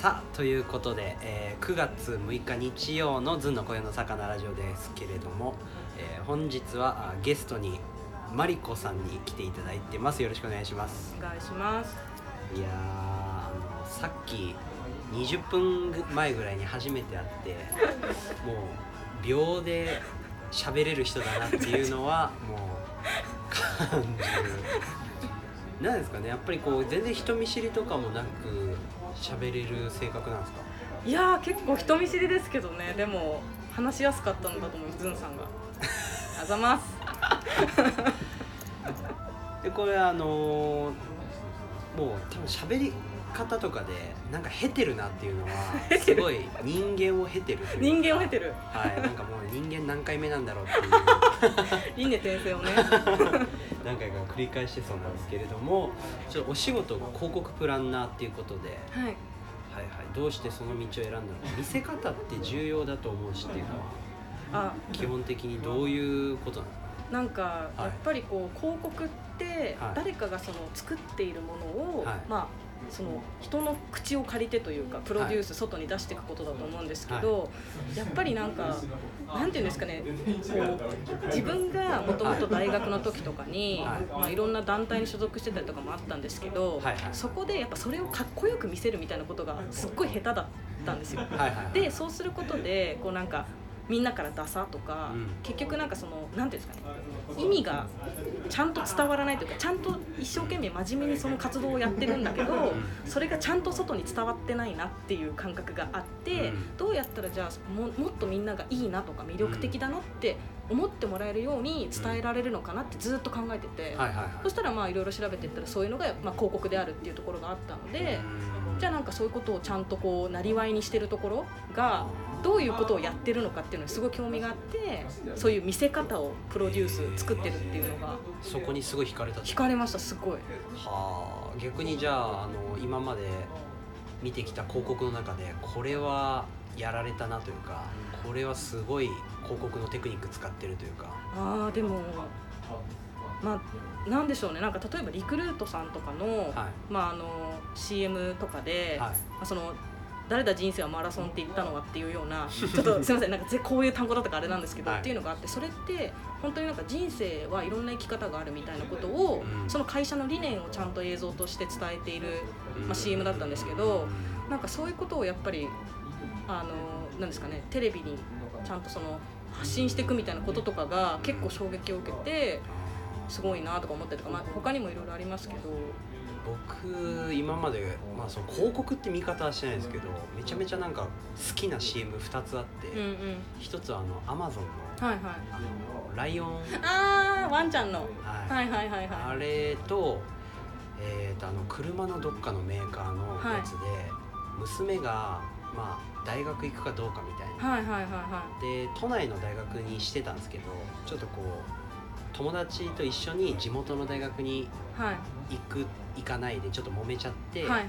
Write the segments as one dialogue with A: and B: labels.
A: さあということで、えー9月6日日曜の「ずんの声の魚ラジオ」ですけれども、えー本日はあゲストにマリコさんに来ていただいてます。よろしくお願いします。
B: お願いします。
A: いやーあのさっき20分前ぐらいに初めて会って もう秒で喋れる人だなっていうのはもう感じる。なんですかねやっぱりこう全然人見知りとかもなく喋れる性格なんですか？
B: いやー結構人見知りですけどね。でも話しやすかったんだと思うズンさんが。あざます。
A: でこれあのーもう多分喋り方とかでなんか経てるなっていうのは すごい人間を経てるというか。
B: 人間を経てる
A: はいなんかもう人間何回目なんだろうっていう。
B: 輪廻転生をね。
A: 何回か繰り返してそうなんですけれどもちょっとお仕事が広告プランナーっていうことで、
B: はい。
A: はいはい、どうしてその道を選んだのか。見せ方って重要だと思うしっていうのは
B: あ
A: 基本的にどういうことなの
B: なんかやっぱりこう広告って
A: はい。
B: 誰かがその作っているものを、
A: はい。
B: まあその人の口を借りてというかプロデュース外に出していくことだと思うんですけど、やっぱりなんかなんていうんですかねこう自分がもともと大学の時とかに、
A: はい。
B: まあ、いろんな団体に所属してたりとかもあったんですけど、
A: はいはい。
B: そこでやっぱそれをかっこよく見せるみたいなことがすっごい下手だったんですよ。
A: はいはいはい。
B: でそうすることでこうなんかみんなからダサとか、
A: うん。
B: 結局なんかそのなんていうんですかね意味がちゃんと伝わらないというかちゃんと一生懸命真面目にその活動をやってるんだけどそれがちゃんと外に伝わってないなっていう感覚があって、
A: うん。
B: どうやったらじゃあももっとみんながいいなとか魅力的だなって思ってもらえるように伝えられるのかなってずっと考えてて、そしたらまあいろいろ調べていったらそういうのがまあ広告であるっていうところがあったので。じゃあなんかそういうことをちゃんとこうなりわいにしてるところがどういうことをやってるのかっていうのにすごい興味があってそういう見せ方をプロデュース作ってるっていうのが
A: そこにすごい惹かれたと？
B: 惹かれましたすごい。
A: はあ逆にじゃああの今まで見てきた広告の中でこれはやられたなというかこれはすごい広告のテクニック使ってるというか。
B: あーでもまあなんでしょうね。なんか例えばリクルートさんとかの,、
A: は
B: まあ、あの CM とかで、
A: はい。
B: まあその誰だ人生はマラソンって言ったのはっていうような ちょっとすみませんなんかぜこういう単語だったからあれなんですけど、
A: はい。
B: っていうのがあってそれって本当になんか人生はいろんな生き方があるみたいなことを、
A: うん。
B: その会社の理念をちゃんと映像として伝えている、
A: うん。
B: まあ、CM だったんですけどなんかそういうことをやっぱりあのなんですかねテレビにちゃんとその発信していくみたいなこととかが結構衝撃を受けてすごいなとか思ったりとか、まあ、他にもいろいろありますけど。
A: 僕今まで、まあ、その広告って見方はしてないですけどめちゃめちゃなんか好きな CM2 つあって、
B: うんうん。
A: 一つはあのアマゾンの
B: はいはい。
A: あのライオン、
B: あーワンちゃんの。
A: はい。
B: はいはいはいは
A: あれと,、えー、とあの車のどっかのメーカーのやつで、娘が、まあ、大学行くかどうかみたいな、
B: いはいはいはい。は
A: で都内の大学にしてたんですけどちょっとこう友達と一緒に地元の大学に
B: いはい
A: 行く行かないでちょっと揉めちゃって、
B: はいはい。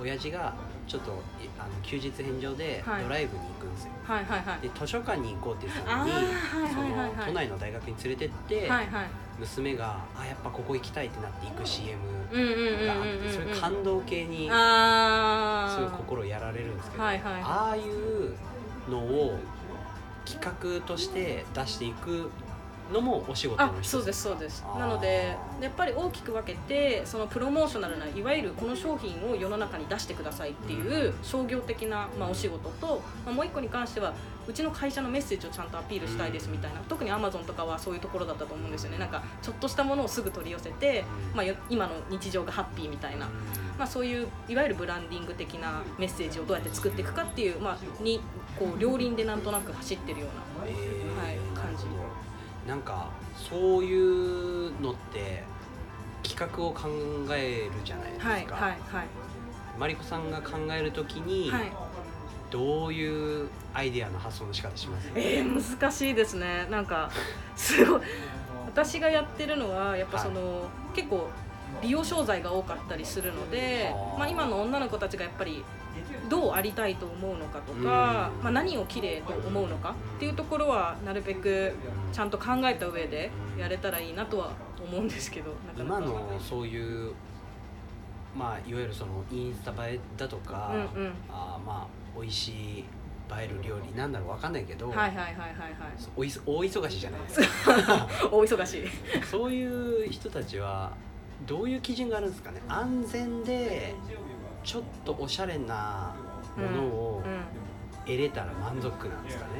A: 親父がちょっといあの休日返上で
B: はい。
A: ドライブに行くんですよ、
B: はいはいはい。
A: で図書館に行こうって言ってたのに
B: あーはい
A: そ
B: はいはいはい。
A: の都内の大学に連れてって、
B: はいはい。
A: 娘があやっぱここ行きたいってなって行く CM
B: うんうんうん
A: があってそれ感動系に
B: あ
A: すごい心やられるんですけど、
B: はいはい
A: ああいうのを企画として出していくのもお仕事の
B: そうですそうです。なのでやっぱり大きく分けてそのプロモーショナルないわゆるこの商品を世の中に出してくださいっていう商業的な、まあ、お仕事と、まあ、もう一個に関してはうちの会社のメッセージをちゃんとアピールしたいですみたいな、特にアマゾンとかはそういうところだったと思うんですよね。なんかちょっとしたものをすぐ取り寄せて、
A: うん。
B: まあ、よ今の日常がハッピーみたいな、まあ、そういういわゆるブランディング的なメッセージをどうやって作っていくかっていう、まあ、にこう両輪でなんとなく走ってるような
A: えー。
B: はい感じ
A: なんかそういうのって企画を考えるじゃないですか、
B: はいはいはい。
A: マリコさんが考えるときに、
B: はい。
A: どういうアイデアの発想の仕方します？
B: えー、難しいですね。なんかすごい。私がやってるのはやっぱその、結構美容商材が多かったりするのでまあ、今の女の子たちがやっぱりどうありたいと思うのかとか、
A: うん。
B: まあ、何を綺麗と思うのかっていうところはなるべくちゃんと考えた上でやれたらいいなとは思うんですけど
A: 今のそういうまあいわゆるそのインスタ映えだとか、
B: うんうん。
A: あーまあ美味しい映える料理なんだろうわかんないけど、
B: はいはいはいはいはい。
A: おいそ大忙しじゃない。ですか
B: 大忙し。い
A: そういう人たちはどういう基準があるんですかね。安全でちょっとおしゃれなものを得れたら満足なんですかね、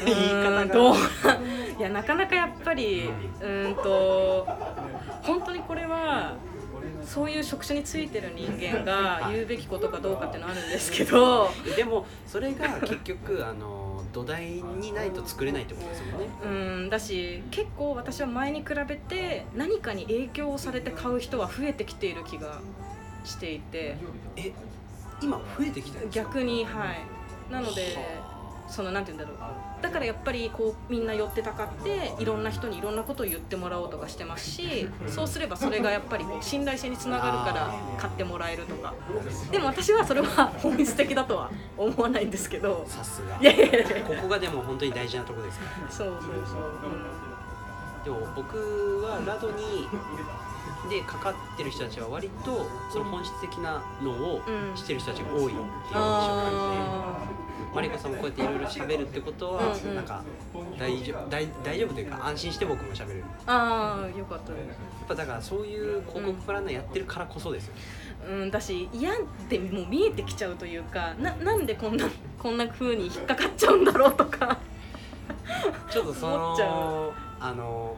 B: うん。
A: 言い方が。
B: いやなかなかやっぱりうーんと本当にこれはそういう職種についてる人間が言うべきことかどうかっていうのはあるんですけど。
A: でもそれが結局 あの土台にないと作れないってことですよね。
B: うん。だし結構私は前に比べて何かに影響をされて買う人は増えてきている気がしていて。
A: え今増えてきたんですか？
B: 逆にはい。なのでそのなんて言うんだろう。だからやっぱりこうみんな寄ってたかっていろんな人にいろんなことを言ってもらおうとかしてますしそうすればそれがやっぱりこう信頼性につながるから買ってもらえるとか。でも私はそれは本質的だとは思わないんですけど。
A: さすが。
B: いやいやいや
A: ここがでも本当に大事なところですから。
B: そうそうそう、
A: でも僕はラドにでかかってる人たちは割とその本質的なのを
B: うん。
A: してる人たちが多いっていう印象があ
B: あ
A: ってマリコさんもこうやっていろいろ喋るってことは、
B: うんうん。
A: なんか大丈夫大大丈夫というか安心して僕も喋れる。
B: あーよかったです。
A: っぱだからそういう広告プランナーやってるからこそですよね、
B: うん、だし嫌ってもう見えてきちゃうというかななんでこんなこんな風に引っかかっちゃうんだろうとか。
A: ちょっとそ
B: 思っちゃ
A: のあの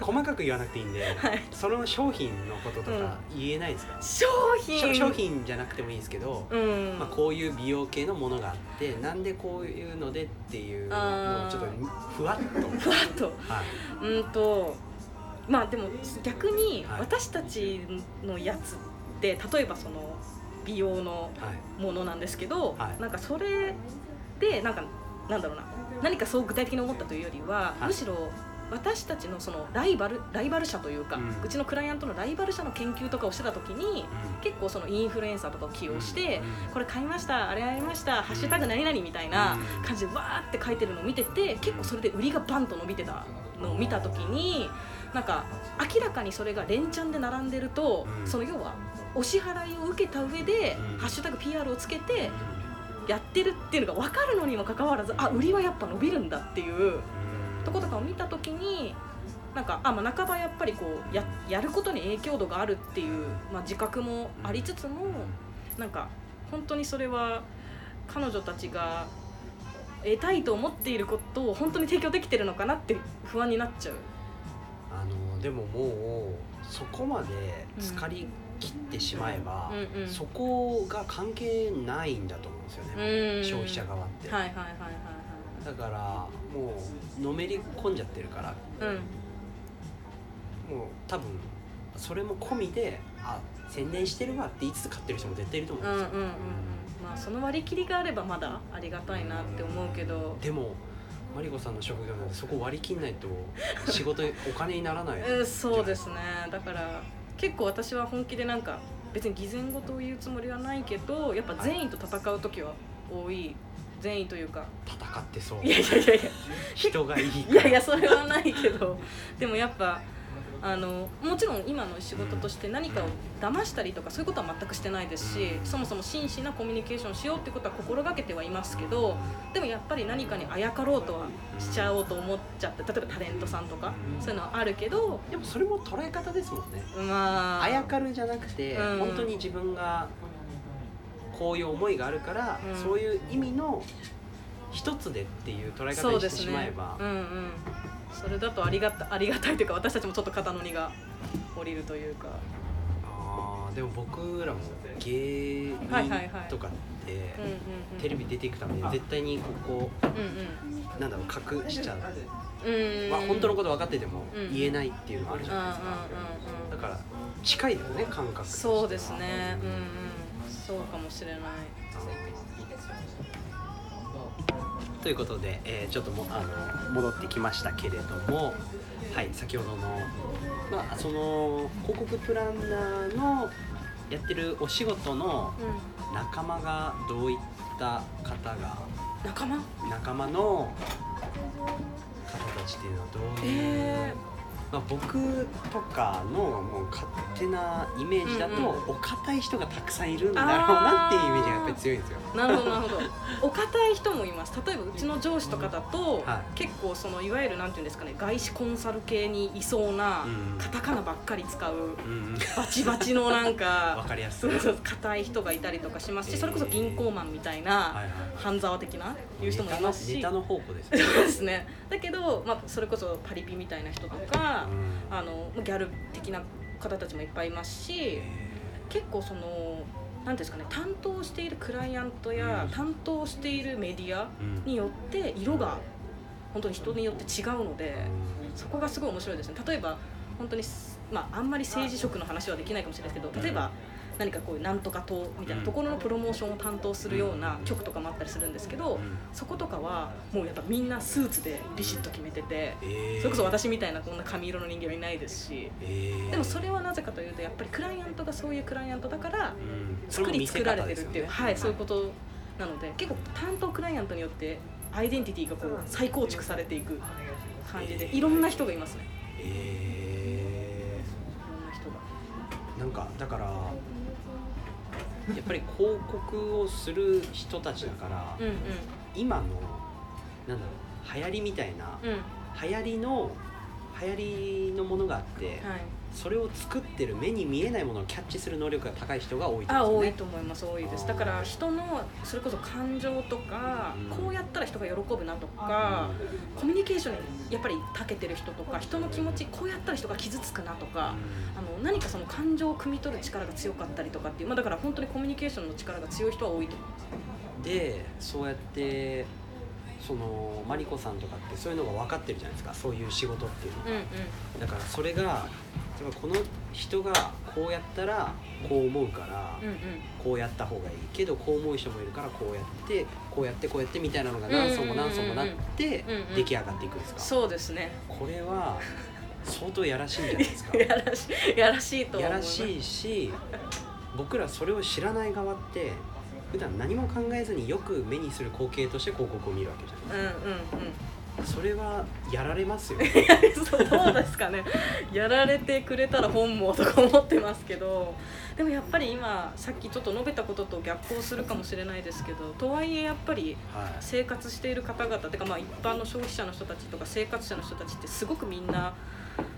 A: 細かく言わなくていいんで、
B: はい。
A: その商品のこととか言えないですか、
B: 商品。
A: しょ商品じゃなくてもいいですけど、
B: うん、
A: まあ、こういう美容系のものがあってなんでこういうのでっていうのをちょっとふわっと、
B: ふわっと。
A: はい、
B: うんとまあでも逆に
A: はい。
B: 私たちのやつって例えばその美容の
A: はい。
B: ものなんですけど、
A: はい。
B: なんかそれでなんかなんだろうな。何かそう具体的に思ったというよりは、
A: はい。
B: むしろ私たちのそのライバルライバル社というか、
A: う
B: うんちのクライアントのライバル社の研究とかをしてた時に結構そのインフルエンサーとかを起用して、
A: うん。
B: これ買いましたあれやりましたハッシュタグ何々みたいな
A: うん。
B: 感じでわーって書いてるのを見てて結構それで売りがバンと伸びてたのを見た時になんか明らかにそれが連チャンで並んでると、
A: うん。
B: その要はお支払いを受けた上で、
A: うん。
B: ハッシュタグ PR をつけてやってるっていうのが分かるのにもかかわらずあ売りはやっぱ伸びるんだっていうとことかを見た時になんかあ、まあ、半ばやっぱりこうややることに影響度があるっていう、まあ、自覚もありつつもなんか本当にそれは彼女たちが得たいと思っていることを本当に提供できてるのかなって不安になっちゃう。
A: あのでももうそこまで疲れ切ってしまえば、
B: うんうん。
A: そこが関係ないんだと思うんですよね、
B: うん。
A: 消費者側って、
B: はいはいはいはい
A: だからもうのめり込んじゃってるから。
B: はいはい。
A: もう多分それも込みであ宣伝してるわって言いつつ買ってる人も絶対いると思うんですよ、
B: うんうんうん。うんまあその割り切りがあればまだありがたいなって思うけど、
A: でもマリコさんの職業なんでそこ割り切んないと仕事お金にならない。
B: うん、そうですね。だから結構私は本気でなんか別に偽善事を言うつもりはないけどやっぱ善意と戦う時は多い善意というか。
A: 戦ってそう。
B: いやいやいやいや。
A: 人がいい
B: いやいやそれはないけど。でもやっぱあのもちろん今の仕事として何かを騙したりとかそういうことは全くしてないですしそもそも真摯なコミュニケーションをしようってことは心がけてはいますけどでもやっぱり何かにあやかろうとはしちゃおうと思っちゃって例えばタレントさんとかそういうのはあるけど
A: でもそれも捉え方ですもんね。
B: まあ。
A: あやかるじゃなくて、
B: うん。
A: 本当に自分がこういう思いがあるから、
B: うん。
A: そういう意味の一つでっていう捉え方にしてしまえば、
B: うんうん。それだとありがたありがたいというか私たちもちょっと肩の荷が下りるというか。
A: あーでも僕らも芸人とかって、
B: うんうんうん。
A: テレビ出ていくために絶対にここ
B: うん
A: なんだろう隠しちゃう、
B: うんうん
A: まあ、本当のこと分かってても
B: うん
A: 言えないっていうのもあるじ
B: うんうんうん
A: ゃないですか、だから近いですね感覚としては。
B: そうですね。うんうんそうかもしれない。
A: ということで、えーちょっともあの戻ってきましたけれども、はい、先ほどの、まあ、その広告プランナーのやってるお仕事の
B: う
A: 仲間がどういった方が
B: ん仲間？
A: 仲間の方たちっていうのはどういう、
B: え
A: まあ、僕とかのもう勝手なイメージだと、
B: うんうん
A: お堅い人がたくさんいるんだろうなっていうイメージがやっぱり強いんですよ。
B: なるほどなるほど。お堅い人もいます。例えばうちの上司とかだと、
A: はい。
B: 結構そのいわゆるなんていうんですかね外資コンサル系にいそうな、
A: うん
B: カタカナばっかり使う
A: うんうん。
B: バチバチのなん
A: わ
B: か
A: かりやすい。
B: 硬い人がいたりとかしますし、
A: えー。
B: それこそ銀行マンみたいな、
A: はいはい。
B: 半沢的ないう人もいますし。
A: ネタのネタの宝庫です
B: そう
A: ね。
B: ですね。だけど、まあ、それこそパリピみたいな人とか、
A: うん。
B: あのギャル的な方たちもいっぱいいますし
A: え
B: 結構その何ですかね担当しているクライアントや、
A: うん。
B: 担当しているメディアによって色が本当に人によって違うのでそこがすごい面白いですね。例えば本当にすまああんまり政治色の話はできないかもしれないですけど例えば何かこういうなんとか党みたいなところのプロモーションを担当するような局とかもあったりするんですけど
A: うん。
B: そことかはもうやっぱみんなスーツでビシッと決めてて
A: えー。
B: それこそ私みたいなこんな髪色の人間はいないですし
A: えー。
B: でもそれはなぜかというとやっぱりクライアントがそういうクライアントだから
A: うん。
B: 作り作られてるっていう、はい、そういうことなので結構担当クライアントによってアイデンティティがこう再構築されていく感じでいろんな人がいますね。
A: え
B: いろんな人が。
A: ーなんかだからやっぱり広告をする人たちだから、
B: うんうん。
A: 今のなんだろう流行りみたいな
B: うん。
A: 流行りの流行りのものがあって、
B: はい
A: それを作ってる目に見えないものをキャッチする能力が高い人が多いって
B: あ
A: ことですね。
B: 多いと思います。多いです。だから人のそれこそ感情とか、
A: うん。
B: こうやったら人が喜ぶなとか、コミュニケーションにやっぱり長けてる人とか人の気持ちこうやったら人が傷つくなとか、あの何かその感情を汲み取る力が強かったりとかっていう、まあ、だから本当にコミュニケーションの力が強い人は多いと思います。
A: でそうやってそのマリコさんとかってそういうのが分かってるじゃないですか。そういう仕事っていうのが。
B: うんうん。
A: だからそれが例えばこの人がこうやったらこう思うから
B: うんうん。
A: こうやった方がいいけどこう思う人もいるからこうやってこうやってこうやってみたいなのが何層も何層もなって出来上がっていくんですか？
B: そうですね。
A: これは相当やらしいんじゃないですか？
B: やらしいやらしいと
A: やらしいし僕らそれを知らない側って普段何も考えずによく目にする光景として広告を見るわけじゃない
B: うんうんうん
A: それはやられますよ。
B: そうどうですかね。やられてくれたら本望とか思ってますけど。でもやっぱり今さっきちょっと述べたことと逆行するかもしれないですけどとはいえやっぱり
A: はい。
B: 生活している方々てかまあ一般の消費者の人たちとか生活者の人たちってすごくみんな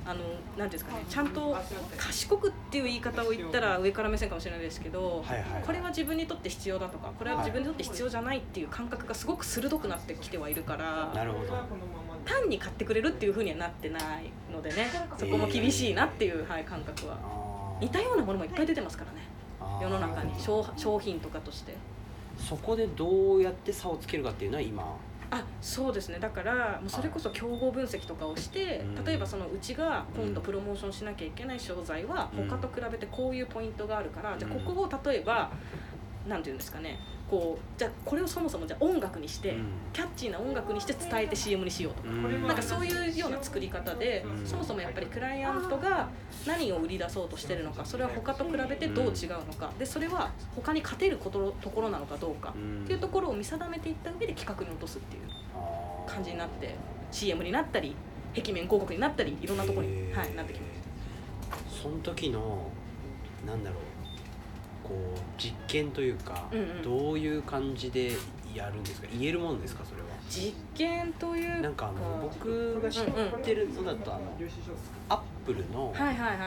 B: あのなんですかねちゃんと賢くっていう言い方を言ったら上から目線かもしれないですけど、
A: はいはい
B: これは自分にとって必要だとかこれは自分にとって必要じゃないっていう感覚がすごく鋭くなってきてはいるから
A: なるほど。
B: 単に買ってくれるっていうふうにはなってないのでねそこも厳しいなっていう、はい、感覚は。似たようなものもいっぱい出てますからね世の中に商商品とかとして。
A: そこでどうやって差をつけるかっていうのは今
B: あそうですね。だからもうそれこそ競合分析とかをして
A: うん。
B: 例えばそのうちが今度プロモーションしなきゃいけない商材は
A: うん。
B: 他と比べてこういうポイントがあるからじゃあ
A: うん。
B: ここを例えばなんていうんですかねこうじゃあこれをそもそもじゃあ音楽にして
A: うん。
B: キャッチーな音楽にして伝えて CM にしようとか。
A: うん。
B: なんかそういうような作り方で、
A: うん。
B: そもそもやっぱりクライアントが何を売り出そうとしてるのかそれは他と比べてどう違うのか。でそれは他に勝てることところなのかどうか
A: うん
B: っていうところを見定めていった上で企画に落とすっていう感じになって CM になったり壁面広告になったりいろんなところに、はい、なってきます。
A: その時のなんだろうこう実験というか、
B: うんうん。
A: どういう感じでやるんですか？言えるもんですか？それは。
B: 実験というか。
A: なんかあの僕が知ってるのだと、あのアップルの、
B: はいはいはいはいはい。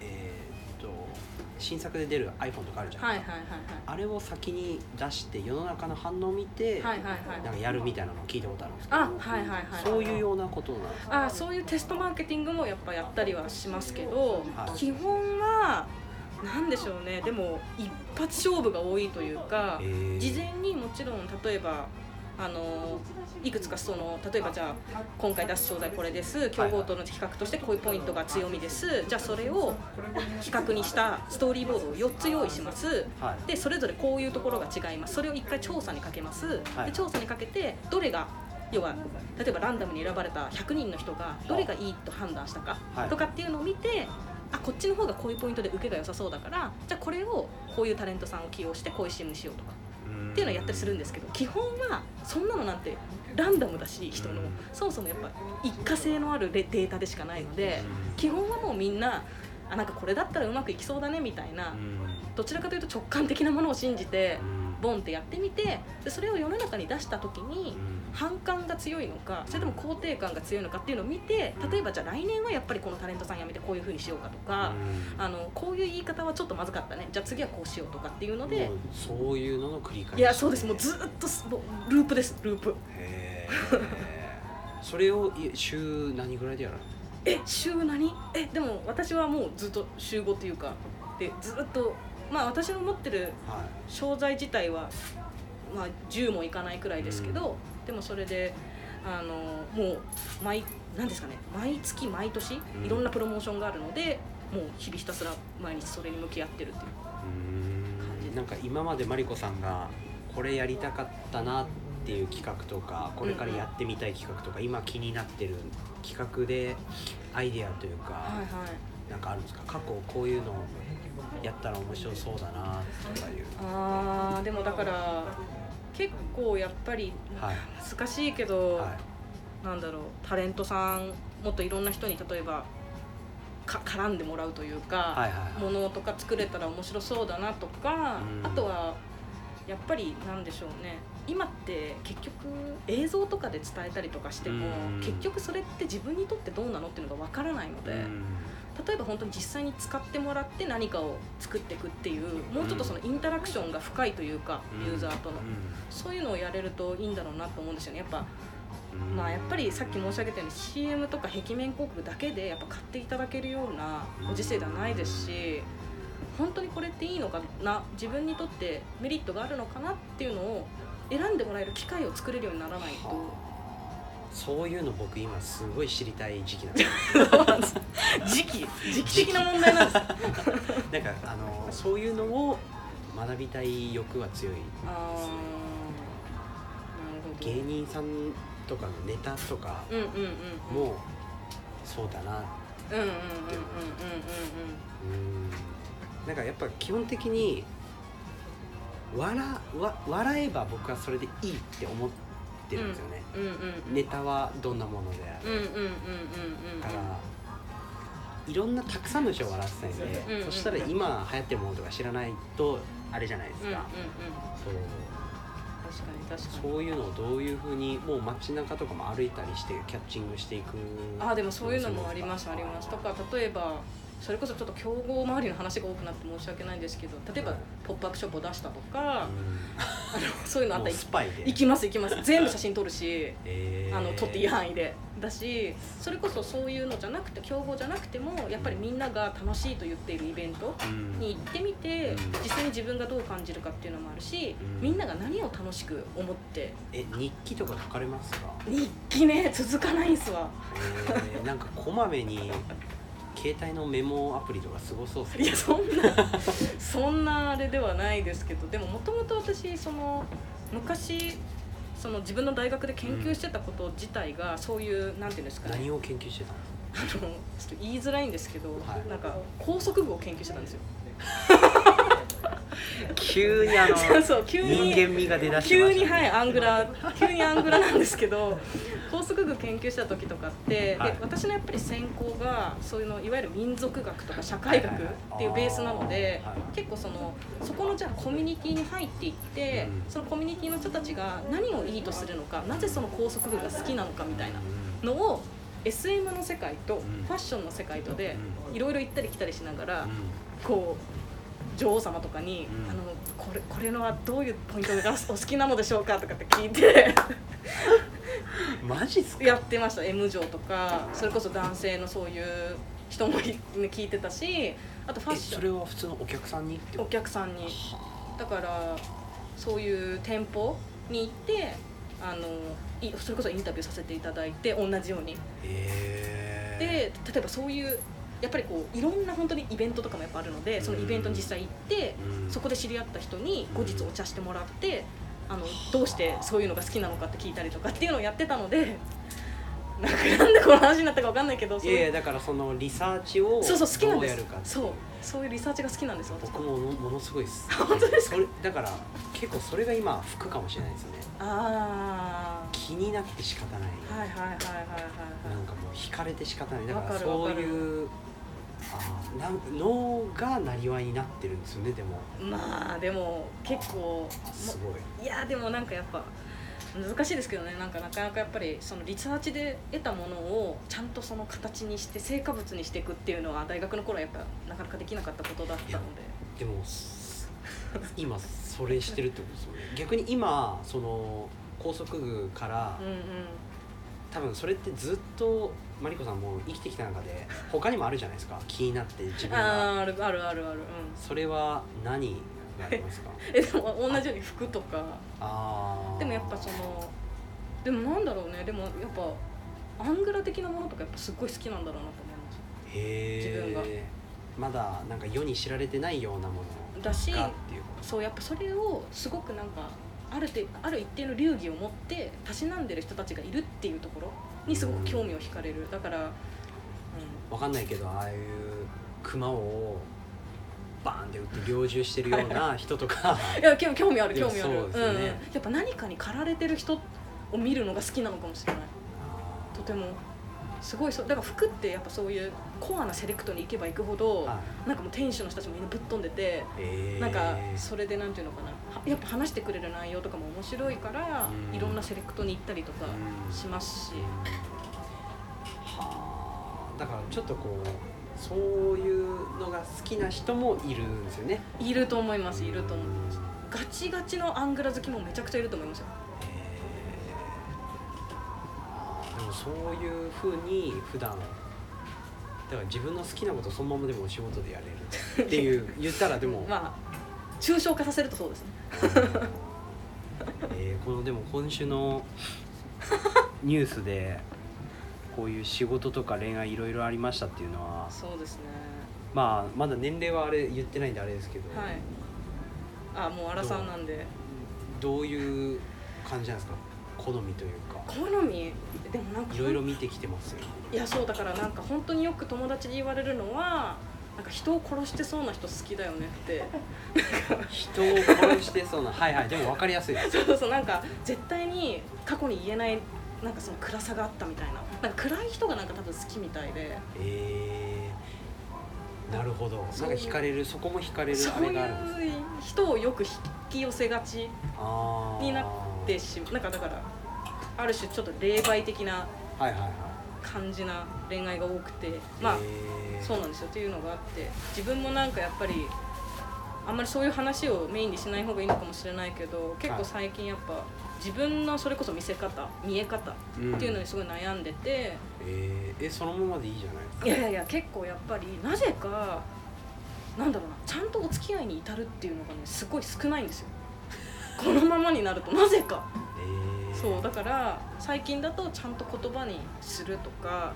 A: えと新作で出る iPhone とかあるじゃないですか、
B: はいはいはい
A: あれを先に出して世の中の反応を見て、
B: はいはいはい。
A: なんかやるみたいなのを聞いたことあるんですけど。
B: あはいはいはい
A: そういうようなことなんですか？
B: あそういうテストマーケティングもやっぱやったりはしますけど、
A: はい。
B: 基本はなんでしょうね。でも一発勝負が多いというか、
A: えー。
B: 事前にもちろん例えばあのいくつかその例えばじゃあ今回出す商材これです。競合との比較としてこういうポイントが強みです。じゃあそれを比較にしたストーリーボードを4つ用意します。
A: はい。
B: でそれぞれこういうところが違います。それを一回調査にかけます、
A: はい。
B: で調査にかけてどれが要は例えばランダムに選ばれた100人の人がどれがいいと判断したか
A: はい。
B: とかっていうのを見てあこっちの方がこういうポイントで受けが良さそうだからじゃあこれをこういうタレントさんを起用してこういう CM にしようとかっていうのをやったりするんですけど基本はそんなのなんてランダムだし人の、
A: うん
B: そもそもやっぱ一過性のあるレデータでしかないので、基本はもうみんなあなんかこれだったらうまくいきそうだねみたいな、どちらかというと直感的なものを信じてボンってやってみてでそれを世の中に出した時に反感が強いのかそれとも肯定感が強いのかっていうのを見て例えばじゃあ来年はやっぱりこのタレントさん辞めてこういうふうにしようかとか、あのこういう言い方はちょっとまずかったね。じゃあ次はこうしようとかっていうので
A: そういうのの繰り返し。
B: いやそうです。もうずっとループです。ループ。
A: へー。それをい週何ぐらいでやるの？
B: え週何？えでも私はもうずっと週5っていうかでずっとまあ私の持ってる
A: は
B: 商材自体は、まあ、10もいかないくらいですけど、でもそれであのもう毎なんですかね毎月毎年
A: うん。
B: いろんなプロモーションがあるので、もう日々ひたすら毎日それに向き合ってるっていう。
A: いうーん。なんか今までマリコさんがこれやりたかったなっていう企画とかこれからやってみたい企画とか今気になってる企画でアイデアというか、
B: はいはい。
A: なんかあるんですか？過去こういうのやったら面白そうだなとかいう。
B: あーでもだから結構やっぱり
A: はい。
B: 難しいけど、
A: はい。
B: なんだろうタレントさんもっといろんな人に例えばか絡んでもらうというか、
A: はいはいはい。
B: ものとか作れたら面白そうだなとか、
A: うん。
B: あとはやっぱりなんでしょうね今って結局映像とかで伝えたりとかしても、
A: うん。
B: 結局それって自分にとってどうなのっていうのがわからないので、
A: うん
B: 例えば本当に実際に使ってもらって何かを作っていくっていうもうちょっとそのインタラクションが深いというか、
A: うん。
B: ユーザーとの、
A: う
B: そういうのをやれるといいんだろうなと思うんですよね。やっぱ
A: ん。
B: まあやっぱりさっき申し上げたように CM とか壁面広告だけでやっぱ買っていただけるようなご時世ではないですし本当にこれっていいのかな自分にとってメリットがあるのかなっていうのを選んでもらえる機会を作れるようにならないと。
A: はあそういうの僕今すごい知りたい時期なんです。よ
B: 時期時期的な問題なんです。
A: なんかあのそういうのを学びたい欲は強い
B: あーなるほど。
A: 芸人さんとかのネタとかもそうだな
B: うんうんうんうんうんうん。
A: うん。なんかやっぱ基本的に笑わ笑えば僕はそれでいいって思ってるんですよね、ネタはどんなものである？から、いろんなたくさんの人を笑ってたいんで、
B: うんうん。
A: そしたら今流行ってるものとか知らないとあれじゃないですか、
B: うんうんうん。
A: そう
B: 確かに確かに。
A: そういうのをどういうふうにもう街中とかも歩いたりしてキャッチングしていく。
B: あーでもそういうのもありますあります。とか例えばそれこそちょっと競合周りの話が多くなって申し訳ないんですけど例えば
A: はい「
B: ポップアップショップを出したとか、
A: うん。
B: あのそういうのあった
A: も
B: ら行きます行きます。全部写真撮るし
A: えー。
B: あの撮っていい範囲でだしそれこそそういうのじゃなくて競合じゃなくてもやっぱりみんなが楽しいと言っているイベント
A: うん。
B: に行ってみて
A: うん。
B: 実際に自分がどう感じるかっていうのもあるし
A: うん。
B: みんなが何を楽しく思って。
A: え日記とか書かれますか、
B: 日記ね続かないんすわ。
A: えー。なんかこまめに携帯のメモアプリとかすごそうっす
B: いやそんなそんなあれではないですけどでももともと私その昔その自分の大学で研究してたこと自体がそういうなんていうんですかね。
A: 何を研究してたんですか？
B: あのちょっと言いづらいんですけど、
A: はい。
B: なんか高速部を研究してたんですよ。
A: 急にあの
B: そうそう急に
A: 人間味が出だしましたね。
B: にはいアングラ急にアングラなんですけど高速具研究した時とかって、
A: はい。
B: で私のやっぱり専攻がそういうのいわゆる民族学とか社会学っていうベースなので、
A: はい
B: 結構そのそこのじゃあコミュニティに入っていって、
A: うん。
B: そのコミュニティの人たちが何をいいとするのかなぜその高速具が好きなのかみたいなのを SM の世界と
A: ん。
B: ファッションの世界とで
A: う
B: いろいろ行ったり来たりしながら、
A: うん。
B: こう女王様とかに、
A: うん。
B: あのこれこれのはどういうポイントがお好きなのでしょうかとかって聞いて
A: マジっすか？
B: やってました M 嬢とかそれこそ男性のそういう人もい聞いてたしあとファッ
A: えそ
B: ション。
A: れは普通のお客さんにって
B: お
A: こ
B: 客さんに。
A: と
B: だからそういう店舗に行ってあのいそれこそインタビューさせていただいて同じように。
A: へ
B: で例えばそういうやっぱりこういろんな本当にイベントとかもやっぱあるのでそのイベントに実際行って
A: うん。
B: そこで知り合った人に後日お茶してもらってあのどうしてそういうのが好きなのかって聞いたりとかっていうのをやってたのでなんかなんでこの話になったかわかんないけど
A: いやいやだからそのリサーチを
B: そうそう好きなんです。
A: どうやるかってい
B: そうそういうリサーチが好きなんですよ私
A: 僕もものものすごいです。
B: 本当ですか？
A: それだから結構それが今服かもしれないですよね。
B: あ
A: 気になって仕方ない。
B: あはいはいはいはいはい。
A: なんかもう惹かれて仕方ない。だか
B: わからる。
A: そういうあーなん脳がなりわいになってるんですよねでも。
B: まあでも結構
A: すごい。
B: いやでもなんかやっぱ難しいですけどね。なんかなかなかやっぱりそのリサーチで得たものをちゃんとその形にして成果物にしていくっていうのは大学の頃はやっぱなかなかできなかったことだったので。
A: でもす今それしてるってことですよね。逆に今その高速具から
B: うんうん。
A: 多分それってずっとマリコさんも生きてきた中で他にもあるじゃないですか。気になって自分が。
B: あーあるあるあるある。うん。
A: それは何がありますか？
B: え でも同じように服とか。
A: ああ
B: でもやっぱそのでもなんだろうね。でもやっぱアングラ的なものとかやっぱすっごい好きなんだろうなと思います。
A: へ
B: 自分が。
A: えまだなんか世に知られてないようなもの
B: だし
A: がっていうこ
B: そうやっぱそれをすごくなんかある程ある一定の流儀を持ってたしなんでる人たちがいるっていうところにすごく興味を惹かれる。だから、うん、
A: とわかんないけどああいう熊をバーンって打って猟銃してるような人とか。
B: いや興興味ある興味ある。
A: そう
B: ん、やっぱ何かに駆られてる人を見るのが好きなのかもしれない。とても。すごいそう。だから服ってやっぱそういうコアなセレクトに行けば行くほど、
A: は
B: なんかもう店主の人たちもみんなぶっ飛んでて、
A: えー。
B: なんかそれでなんていうのかなはやっぱ話してくれる内容とかも面白いから、
A: うん。
B: いろんなセレクトに行ったりとか
A: うん。
B: しますし、
A: はあ。だからちょっとこうそういうのが好きな人もいるんですよね。
B: いると思いますいると思います。
A: うん
B: ガチガチのアングラ好きもめちゃくちゃいると思いますよ。
A: でもそういうふうに普段だから自分の好きなことそのままでもお仕事でやれるっていう 言ったらでも、
B: まあ抽象化させるとそうですね。
A: えーこのでも今週の ニュースでこういう仕事とか恋愛いろいろありましたっていうのは
B: そうですね。
A: まあまだ年齢はあれ言ってないんであれですけど、
B: はい。あもう荒さんなんで。
A: どういう感じなんですか？好みというか
B: 好みでもなんか
A: いろいろ見てきてますよ。
B: いやそうだからなんか本当によく友達に言われるのはなんか人を殺してそうな人好きだよねって。
A: 人を殺してそうなはいはいでも分かりやすい。
B: そうそうなんか絶対に過去に言えないなんかその暗さがあったみたいな。なんか暗い人がなんか多分好きみたいで。
A: えー、なるほど。なんか
B: そう
A: 惹かれるそこも惹かれるあ
B: そうい
A: れがあるんです
B: う人をよく引き寄せがちになってしまう。なんかだからある種ちょっと霊媒的な
A: はいはいはい。
B: 感じな恋愛が多くてまあ
A: えー。
B: そうなんですよ。っていうのがあって自分もなんかやっぱりあんまりそういう話をメインにしない方がいいのかもしれないけど結構最近やっぱ自分のそれこそ見せ方見え方っていうのにすごい悩んでて、
A: えー、えそのままでいいじゃないですか？
B: いやいやいや結構やっぱりなぜかなんだろうなちゃんとお付き合いに至るっていうのがねすごい少ないんですよ。このままになるとなぜか。
A: えー、
B: そうだから最近だとちゃんと言葉にするとか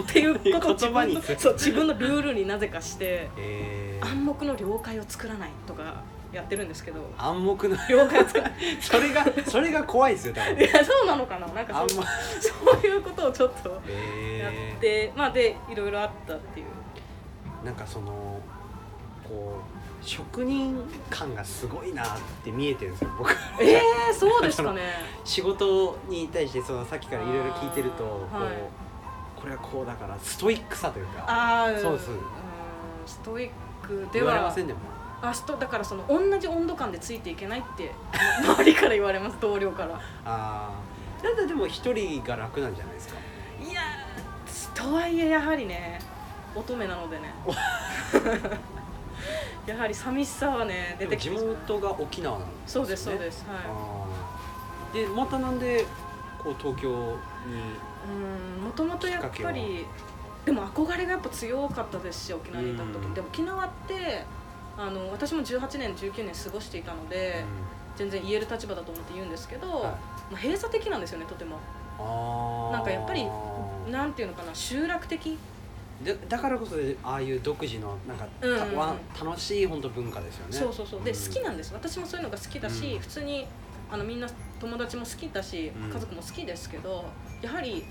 B: っていうことを自分のそう自分のルールになぜかして
A: えー、
B: 暗黙の了解を作らないとかやってるんですけど。
A: 暗黙の。
B: 了解を作らない。
A: それがそれが怖いですよ多分。
B: いやそうなのかな？なんかそ
A: ま
B: そういうことをちょっとや
A: え
B: って、まあでいろいろあったっていう。
A: ー、なんかそのこう職人感がすごいなって見えてるんですよ僕。
B: えー、そうですかね。
A: 仕事に対してそのさっきからいろいろ聞いてるとこう、
B: はい。
A: これはこうだからストイックさというか。
B: ああ
A: そうです。
B: ん。ストイックで
A: 言われ
B: は
A: ませんでも。
B: あストだからその同じ温度感でついていけないって 周りから言われます同僚から。
A: ああだってでも一人が楽なんじゃないですか。
B: いやーとはいえやはりね乙女なのでね やはり寂しさはね出てきてしまう。
A: 元が沖縄なんです
B: そうですそうですすはい。
A: でまたなんでこう東京に
B: うんもともとやっぱりでも憧れがやっぱ強かったですし沖縄にいた時。
A: うん。
B: で沖縄ってあの私も18年19年過ごしていたので、全然言える立場だと思って言うんですけど、
A: はい。
B: まあ、閉鎖的なんですよねとても。なんかやっぱりなんていうのかな集落的
A: でだからこそああいう独自のなんか、
B: うんうんうん。
A: 楽しい本当文化ですよね。
B: そうそうそう。で
A: ん。
B: 好きなんです。私もそういうのが好きだし、
A: うん。
B: 普通にあのみんな友達も好きだし、
A: うん。
B: 家族も好きですけどやはり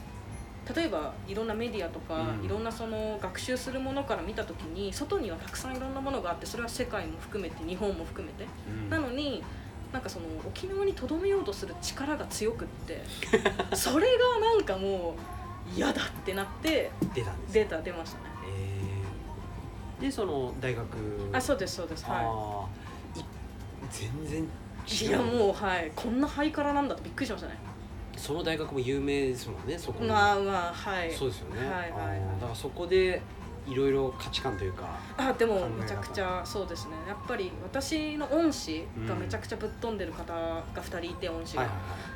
B: 例えばいろんなメディアとか、
A: うん。
B: いろんなその学習するものから見た時に外にはたくさんいろんなものがあってそれは世界も含めて日本も含めて、
A: うん。
B: なのになんかその沖縄にとどめようとする力が強くって それがなんかもう嫌だってなって
A: 出たんです
B: データ出ましたね。
A: えー。でその大学？
B: あそうですそうです。は
A: い。全然
B: い
A: 違う
B: いやもうはい。こんなハイカラなんだってびっくりしましたね。
A: その大学も有名ですもんねそこの
B: まあまあはい。
A: そうですよね、
B: はいはい
A: だからそこでいろいろ価値観というか
B: あでもめちゃくちゃそうですね。やっぱり私の恩師がめちゃくちゃぶっ飛んでる方が2人いて恩師が、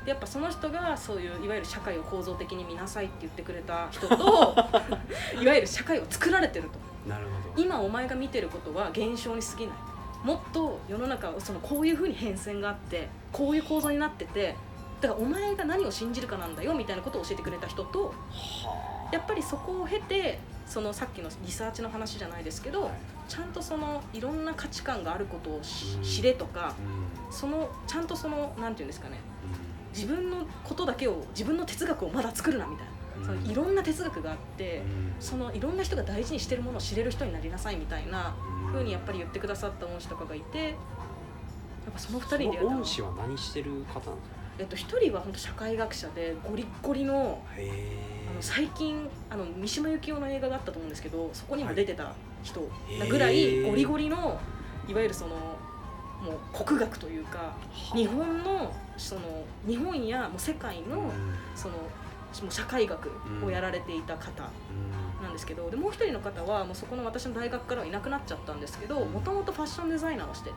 B: やっぱその人がそういういわゆる社会を構造的に見なさいって言ってくれた人と いわゆる社会を作られてると。
A: なるほど。
B: 今お前が見てることは現象に過ぎない。もっと世の中はそのこういうふうに変遷があってこういう構造になっててだからお前が何を信じるかなんだよみたいなことを教えてくれた人と
A: は
B: やっぱりそこを経てそのさっきのリサーチの話じゃないですけど、
A: はい。
B: ちゃんとそのいろんな価値観があることを知れとか
A: うん。
B: そのちゃんとそのなんていうんですかね
A: う
B: 自分のことだけを自分の哲学をまだ作るなみたいな、
A: うん。
B: そのいろんな哲学があって、
A: ん。
B: そのいろんな人が大事にしてるものを知れる人になりなさいみたいな
A: うん。
B: ふうにやっぱり言ってくださった恩師とかがいてやっぱその2人に出会
A: そ
B: ったの
A: の恩師は何してる方なんですか？
B: えっと、1人は本当社会学者でゴリッゴリの
A: へ
B: あの
A: え。
B: 最近あの三島由紀夫の映画があったと思うんですけどそこにも
A: はい
B: 出てた人なぐらいゴリゴリのいわゆるそのもう国学というか日本のその日本やもう世界のそのもう社会学をやられていた方なんですけどでもう一人の方はもうそこの私の大学からはいなくなっちゃったんですけどもともとファッションデザイナーをしてて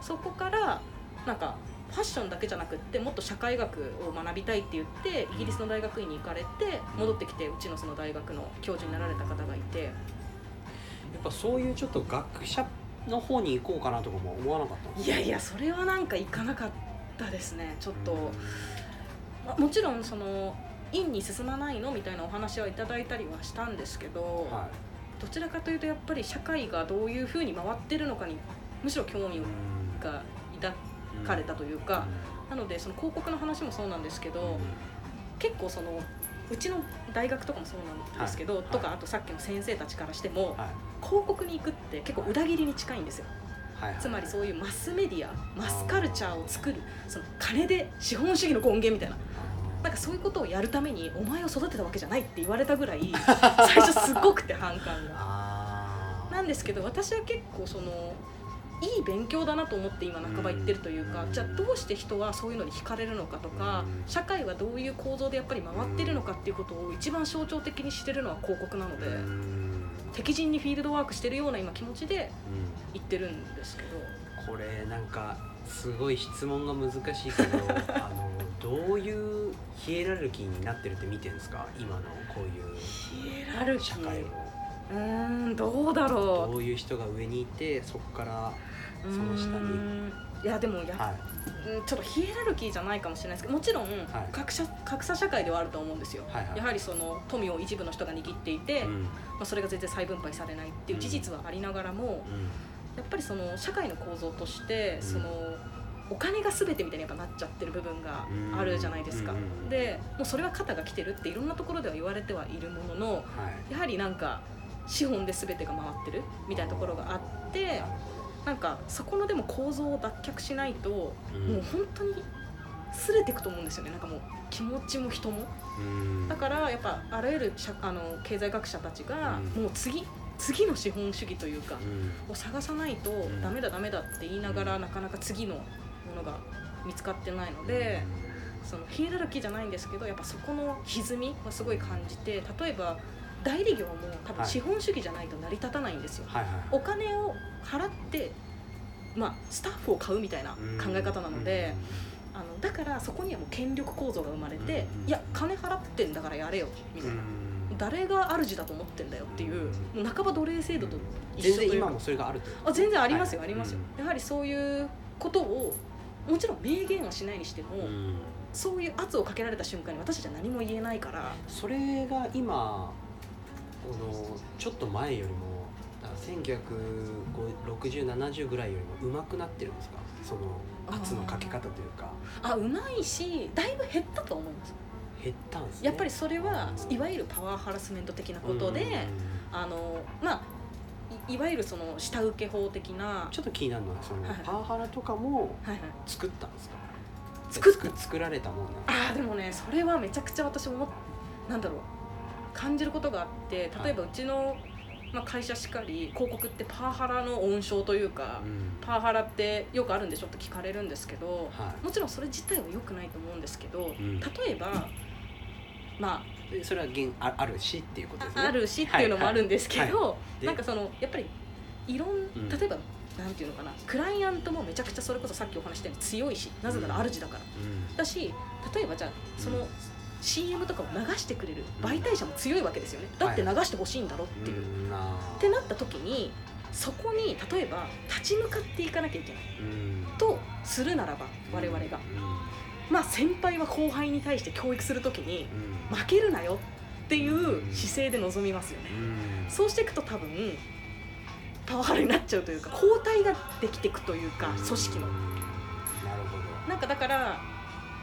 B: そこからなんかファッションだけじゃなくってもっと社会学を学びたいって言ってイギリスの大学院に行かれて戻ってきてうちのその大学の教授になられた方がいて。
A: やっぱそういうちょっと学者の方に行こうかなとかも思わなかった
B: いやいやそれはなんか行かなかったですね。ちょっと、まあもちろんその院に進まないのみたいなお話はいただいたりはしたんですけど、
A: は
B: どちらかというとやっぱり社会がどういうふうに回ってるのかにむしろ興味
A: い
B: が抱かれたというか、なのでその広告の話もそうなんですけど、結構そのうちの大学とかもそうなんですけど、
A: はい。
B: とかあとさっきの先生たちからしても、
A: はい。
B: 広告に行くって結構裏切りに近いんですよ。
A: はいはい。
B: つまりそういうマスメディアマスカルチャーを作るその金で資本主義の根源みたいな。なんかそういうことをやるためにお前を育てたわけじゃないって言われたぐらい 最初すごくて反感が。なんですけど私は結構そのいい勉強だなと思って今半ば言ってるというか、
A: うん。
B: じゃあどうして人はそういうのに惹かれるのかとか、
A: うん。
B: 社会はどういう構造でやっぱり回ってるのかっていうことを一番象徴的にしてるのは広告なので、
A: うん。
B: 敵陣にフィールドワークしてるような今気持ちで
A: うん。
B: 言ってるんですけど。
A: これなんかすごい質問が難しいけど あのどういうヒエラルキーになってるって見てるんですか？今のこういう
B: ヒエラルキー？
A: 社会を
B: うーんどうだろ
A: どういう人が上にいてそこから
B: う
A: その下に。
B: うーん。いやでもや、
A: はい。
B: うんちょっとヒエラルキーじゃないかもしれないですけどもちろん格差,、格差社会ではあると思うんですよ、
A: はいはい。
B: やはりその富を一部の人が握っていて、
A: うん。
B: まあ、それが全然再分配されないっていう事実はありながらも、やっぱりその社会の構造として
A: うん。
B: そのお金が全てみたいにやっぱなっちゃってる部分があるじゃないですか、
A: うん。
B: でもうそれは肩が来てるっていろんなところでは言われてはいるものの
A: はい。
B: やはりなんか資本で全てが回ってるみたいなところがあって
A: な
B: んかそこのでも構造を脱却しないと、
A: ど
B: もう本当にすれていくと思うんですよね。なんかもう気持ちも人も。
A: うん。
B: だからやっぱあらゆる社あの経済学者たちが
A: うん。
B: もう次次の資本主義というか
A: うん。
B: を探さないと
A: ん。
B: ダメだダメだって言いながらなかなか次のものが見つかってないのでそのヒエラルキーじゃないんですけどやっぱそこの歪みはすごい感じて例えば代理業も多分
A: はい
B: 資本主義じゃないと成り立たないんですよ。
A: はいはい
B: お金を払ってまあ、スタッフを買うみたいな考え方なので、あのだからそこにはもう権力構造が生まれて、
A: うん
B: いや金払ってんだからやれよみたいな、誰が主だと思ってんだよっていう、半ば奴隷制度と一緒という
A: もそれがある
B: あ全然ありますよ、
A: はい。
B: ありますよ、やはりそういうことをもちろん明言はしないにしても、
A: うん。
B: そういう圧をかけられた瞬間に私たちは何も言えないから。
A: それが今このちょっと前よりもだから196070ぐらいよりも上手くなってるんですか？その圧のかけ方というか。
B: あうまいしだいぶ減ったと思うんです。よ
A: 減ったんですね。
B: やっぱりそれはいわゆるパワーハラスメント的なことで、
A: うん
B: あのまあいいわゆるその下請け法的な、は
A: ちょっと気になるのはその、
B: はいはい。
A: パワハラとかも
B: いはい、
A: 作ったんですか？
B: 作っ
A: 作作られたもんなんですか。
B: あーでもねそれはめちゃくちゃ私もなんだろう感じることがあって例えばうちの、まあ、会社しかり広告ってパワハラの温床というか、
A: うん。
B: パワハラってよくあるんでしょって聞かれるんですけど
A: はい。
B: もちろんそれ自体は良くないと思うんですけど、
A: ん。
B: 例えばま
A: でそれは現ああるしっていうことですね。
B: ああるしっていうのもあるんですけど、
A: はいで
B: なんかそのやっぱりいろん
A: うん。
B: 例えば、なんていうのかなクライアントもめちゃくちゃそれこそさっきお話ししたように強いしなぜなら主だから、
A: うん。
B: だし例えばじゃあその、
A: うん
B: CM とかを流してくれる媒体者も強いわけですよね。だって流してほしいんだろっていう、
A: うんなあ。
B: ってなった時にそこに例えば立ち向かっていかなきゃいけない。
A: うん。
B: とするならば我々が、
A: うん。
B: まあ先輩は後輩に対して教育する時に
A: うん。
B: 負けるなよっていう姿勢で臨みますよね、
A: うん。
B: そうしていくと多分パワハラになっちゃうというか交代ができていくというか組織の。
A: な
B: んかだから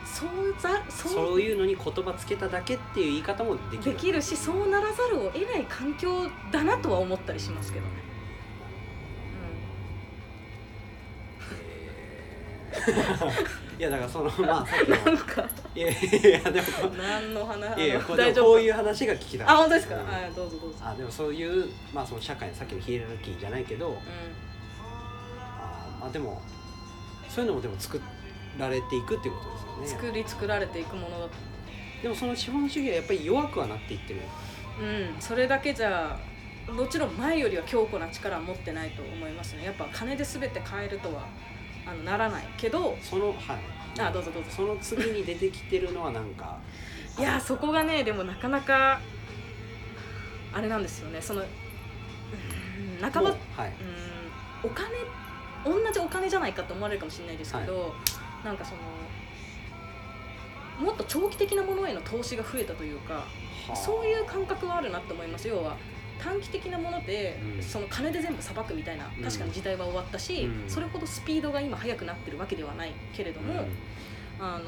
B: そうざそう
A: いうのに言葉つけただけっていう言い方もできる
B: できるしそうならざるを得ない環境だなとは思ったりしますけどね、
A: いやだからその まあさっきの。
B: か。
A: いやいやでも
B: 何の話？
A: いやいやこうこういう話が聞きた
B: あ本当ですか、
A: うん。
B: はいどうぞどうぞ。
A: あでもそういうまあその社会のさっきのヒエラルキーじゃないけど
B: う
A: あまあでもそういうのもでも作られていくっていうこと
B: ん、
A: ですよね。
B: 作り作られていくものだと。
A: でもその資本主義はやっぱり弱くはなっていってる。
B: うん。それだけじゃもちろん前よりは強固な力は持ってないと思いますね。やっぱ金で全て買えるとはあのならないけど。
A: そのはい。
B: あどうぞどうぞ。
A: その次に出てきてるのはなんか。
B: いやそこがねでもなかなかあれなんですよね。そのうん半ば
A: もう
B: うん
A: はい
B: お金同じお金じゃないかと思われるかもしれないですけど、なんかそのもっと長期的なものへの投資が増えたというか
A: はあ。
B: そういう感覚はあるなと思います。要は短期的なもので、
A: うん。
B: その金で全部さばくみたいな
A: うん。
B: 確かに時代は終わったし、
A: うん。
B: それほどスピードが今速くなってるわけではないけれども、
A: うん。
B: あの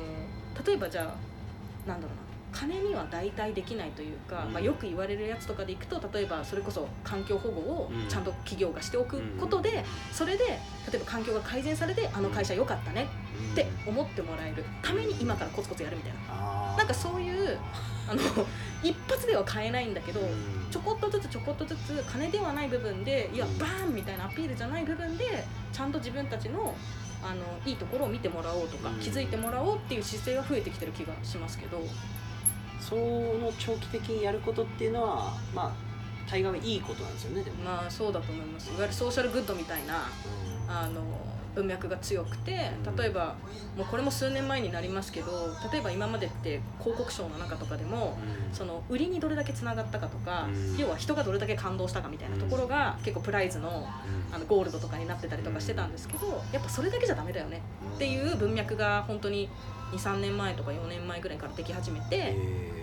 B: 例えばじゃあなんだろうな金には代替できないというか、
A: うん。
B: まあ、よく言われるやつとかでいくと例えばそれこそ環境保護を
A: うん。
B: ちゃんと企業がしておくことで、それで例えば環境が改善されてあの会社良かったねって思ってもらえるために今からコツコツやるみたいな。なんかそういうあの 一発では買えないんだけど、
A: うん。
B: ちょこっとずつちょこっとずつ金ではない部分でいや
A: うん。
B: バーンみたいなアピールじゃない部分でちゃんと自分たちのあのいいところを見てもらおうとか、
A: うん。
B: 気づいてもらおうっていう姿勢が増えてきてる気がしますけど、
A: その長期的にやることっていうのはまあ大概はいいことなんですよねでも、
B: まあそうだと思います。いわゆるソーシャルグッドみたいなあの文脈が強くて
A: うん。
B: 例えばもうこれも数年前になりますけど例えば今までって広告賞の中とかでも
A: うん。
B: その売りにどれだけつながったかとか、
A: うん。
B: 要は人がどれだけ感動したかみたいなところが結構プライズのあのゴールドとかになってたりとかしてたんですけどやっぱそれだけじゃダメだよねっていう文脈が本当に23年前とか4年前ぐらいからでき始めて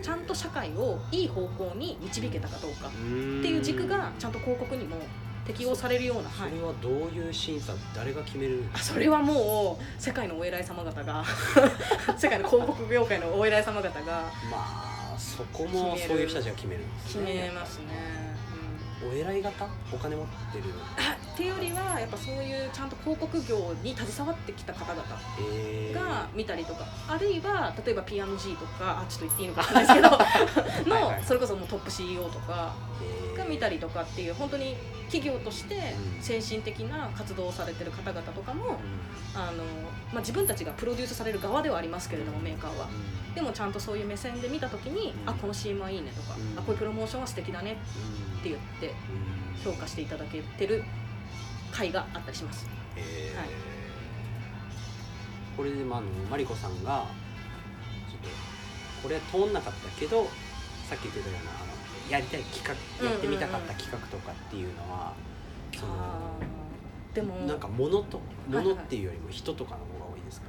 B: ちゃんと社会をいい方向に導けたかどうか
A: って
B: いう軸がちゃんと広告にも適用されるような、はい、
A: それはどういう審査誰が決める？
B: あそれはもう世界のお偉い様方が世界の広告業界のお偉い様方が
A: まあそこもそういう人たちが決めるんです
B: 決
A: ね
B: めますね。うん
A: お偉い方？お金持ってる？
B: あっていうよりはやっぱそういうちゃんと広告業に携わってきた方々
A: えー。
B: が見たりとか、あるいは例えば P&G とかあちょっと言っていいのかんないですけどの
A: はいはい。
B: それこそもうトップ CEO とか
A: えー。
B: が見たりとかっていう本当に企業として
A: うん。
B: 先進的な活動をされてる方々とかも
A: う
B: あの、まあ、自分たちがプロデュースされる側ではありますけれどもメーカーは。
A: ん
B: でもちゃんとそういう目線で見た時に、
A: うん。
B: あこの CM はいいねとか、
A: うん。
B: あこういうプロモーションは素敵だね。
A: うん
B: って言って
A: うん。
B: 評価していただけてる回があったりします。
A: えー。
B: はい。
A: これでまああのマリコさんがちょっとこれ通んなかったけどさっき言ってたようなあのやりたい企画やってみたかった企画とかっていうのは、その
B: あー。でも
A: なんか物と
B: はいはい。
A: 物っていうよりも人とかの方が多いですか、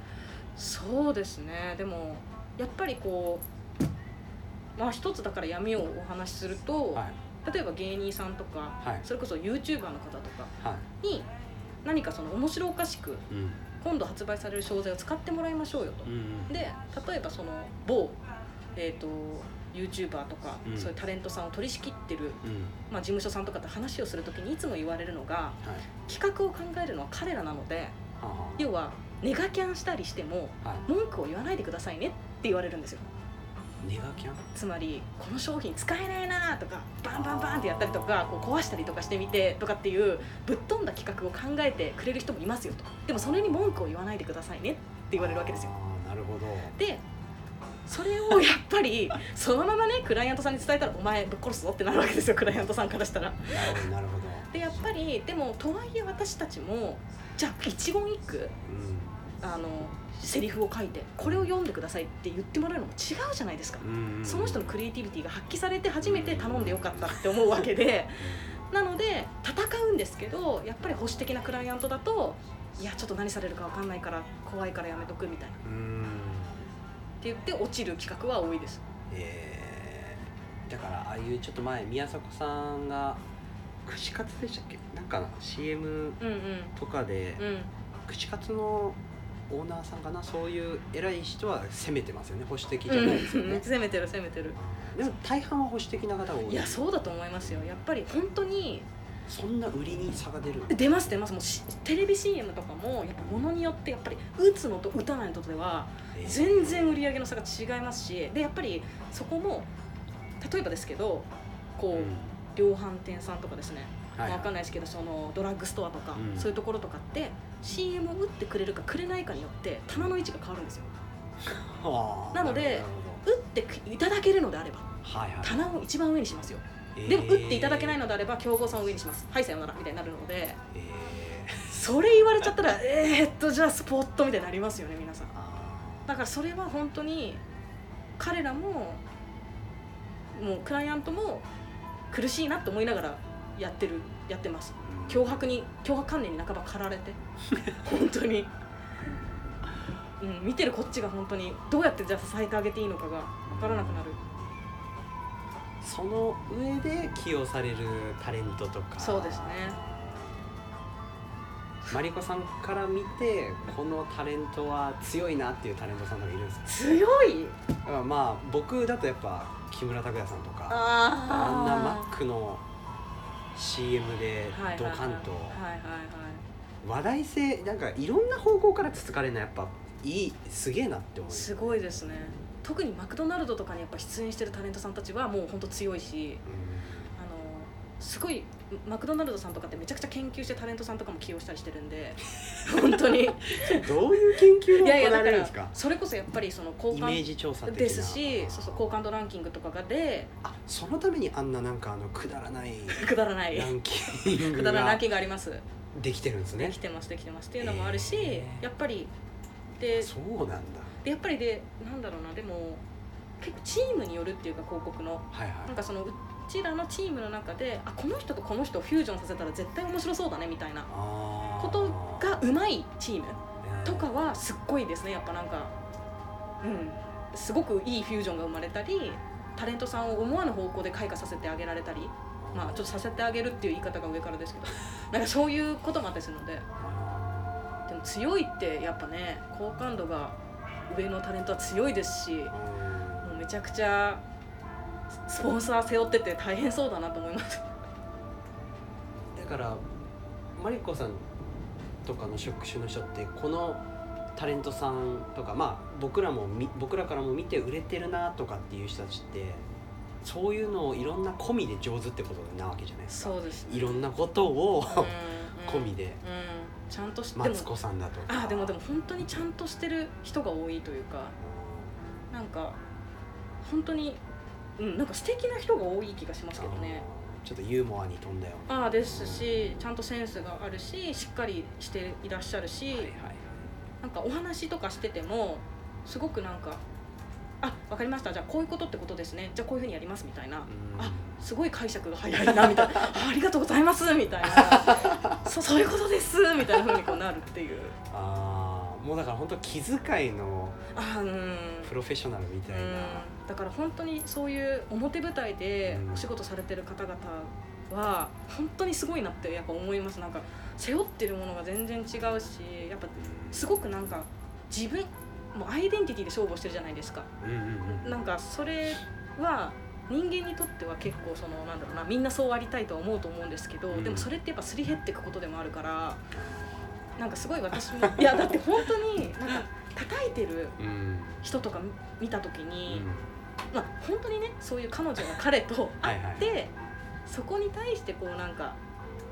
B: そうですね。でもやっぱりこうまあ一つだから闇をお話しすると、
A: はい
B: 例えば芸人さんとか、
A: はい。
B: それこそ YouTuber の方とか
A: はい。
B: に何かその面白おかしく
A: うん。
B: 今度発売される商材を使ってもらいましょうよと。
A: うん
B: で例えばその某えー、と YouTuber とか、
A: うん。
B: そういうタレントさんを取り仕切ってる、
A: うん。
B: まあ、事務所さんとかと話をするときにいつも言われるのが
A: はい。
B: 企画を考えるのは彼らなので要はネガキャンしたりしても
A: はい。
B: 文句を言わないでくださいねって言われるんですよ
A: ネガキャン？
B: つまりこの商品使えないなとかバンバンバンってやったりとかこう壊したりとかしてみてとかっていうぶっ飛んだ企画を考えてくれる人もいますよと。でもそれに文句を言わないでくださいねって言われるわけですよ。
A: なるほど。
B: でそれをやっぱり そのままねクライアントさんに伝えたら「お前ぶっ殺すぞ」ってなるわけですよクライアントさんからしたら。
A: なるほど
B: でやっぱりでもとはいえ私たちもじゃあ一言一句あのセリフを書いてこれを読んでくださいって言ってもらうのも違うじゃないですか。
A: うんうんうん。
B: その人のクリエイティビティが発揮されて初めて頼んでよかったって思うわけで。なので戦うんですけどやっぱり保守的なクライアントだといやちょっと何されるか分かんないから怖いからやめとくみたいな。って
A: うん
B: 言って落ちる企画は多いです。
A: えー。だからああいうちょっと前宮迫さんが串カツでしたっけ？なんか CM
B: うんうん。
A: とかで
B: うん。
A: 串カツのオーナーさんかなそういう偉い人は攻めてますよね保守的じゃないですよね、
B: 攻めてる攻めてる。
A: でも大半は保守的な方が多い。
B: いやそうだと思いますよ。やっぱり本当に
A: そんな売りに差が出る。
B: 出ます出ますもうしテレビ CM とかもやっぱ物によってやっぱり打つのと打たないのとでは
A: えー
B: 全然売り上げの差が違いますしでやっぱりそこも例えばですけどこう、
A: うん。
B: 量販店さんとかですね、
A: はい
B: まあ、わかんないですけどそのドラッグストアとか、
A: うん。
B: そういうところとかって CM を打ってくれるかくれないかによって棚の位置が変わるんですよ。
A: は あ
B: なので打っていただけるのであれば
A: はいはい。
B: 棚を一番上にしますよ。
A: えー。
B: でも打っていただけないのであれば競合さんを上にします。はいさようならみたいになるので
A: えー。
B: それ言われちゃったら えー、っとじゃあスポットみたいになりますよね皆さん。
A: あ
B: だからそれは本当に彼らももうクライアントも苦しいなと思いながらやってるやってます。脅迫に脅迫観念に半ば駆られて。本当に、うん、見てるこっちが本当にどうやってじゃあ支えてあげていいのかが分からなくなる、
A: その上で起用されるタレントとか。
B: そうですね。
A: マリコさんから見てこのタレントは強いなっていうタレントさんとかいるんですか？
B: 強い？
A: だからまあ僕だとやっぱ木村拓哉さんとか。
B: あ
A: あんなマ
B: あ
A: ックの CM でドカンと。話題性なんかいろんな方向からつつかれるのはやっぱいいすげえなって思います
B: すごいですね。特にマクドナルドとかにやっぱ出演してるタレントさんたちはもう本当強いし。あのすごいマクドナルドさんとかってめちゃくちゃ研究してタレントさんとかも起用したりしてるんで。本当に。
A: どういう研究が行われるんですか？
B: それこそやっぱりその好感
A: イメージ調査的な。
B: ですしそうそう好感度ランキングとかがで
A: あそのためにあんななんかあのくだらない
B: くだらない。
A: ランキング
B: くだらないラン
A: が
B: キングあります。
A: できてるんですね。
B: できてますできてますっていうのもあるし、
A: へー。
B: やっぱりで
A: そうなんだ。
B: でやっぱりでなんだろうなでも結構チームによるっていうか広告の。
A: はいはい。
B: なんかそのうちらのチームの中であこの人とこの人をフュージョンさせたら絶対面白そうだねみたいなことがうまいチーム
A: えー
B: とかはすっごいですね。やっぱなんかうん。すごくいいフュージョンが生まれたりタレントさんを思わぬ方向で開花させてあげられたりまあちょっとさせてあげるっていう言い方が上からですけど なんかそういうこともあったりするので。
A: あ
B: でも強いってやっぱね好感度が上のタレントは強いですしもうめちゃくちゃスポンサー背負ってて大変そうだなと思います。
A: だからマリコさんとかの職種の人ってこのタレントさんとかまあ僕らもみ僕らからも見て売れてるなとかっていう人たちってそういうのをいろんな込みで上手ってことなわけじゃないですか。
B: そうですね。
A: いろんなことを
B: うん
A: 込みで。
B: うん。ちゃんとしでも
A: マツコさんだとか。
B: あでもでも本当にちゃんとしてる人が多いというかなんか本当にうんなんか素敵な人が多い気がしますけどね。
A: ちょっとユーモアに富んだよ
B: ああですしちゃんとセンスがあるししっかりしていらっしゃるし、
A: はいはい
B: なんかお話とかしててもすごくなんかあわかりました。じゃあこういうことってことですね。じゃあこういうふうにやりますみたいな。
A: うん
B: あすごい解釈が早いなみたいな あありがとうございますみたいな そそういうことですみたいなふうにこうなるっていう。
A: あーもうだから本当気遣いのプロフェッショナルみたいな、
B: うん。だから本当にそういう表舞台で
A: うん。
B: お仕事されてる方々は本当にすごいなってやっぱ思います。なんか背負ってるものが全然違うしやっぱすごくなんか自分もうアイデンティティで勝負をしてるじゃないですか。
A: うんうんうん
B: なんかそれは人間にとっては結構そのなんだろうなみんなそうありたいとは思うと思うんですけど、
A: うん。
B: でもそれってやっぱすり減っていくことでもあるからなんかすごい私も いやだって本当になんか叩いてる
A: うん。
B: 人とか見た時
A: う
B: に、
A: ん。
B: まあ本当にねそういう彼女が彼と会
A: はいはい。
B: って、そこに対してこうなんか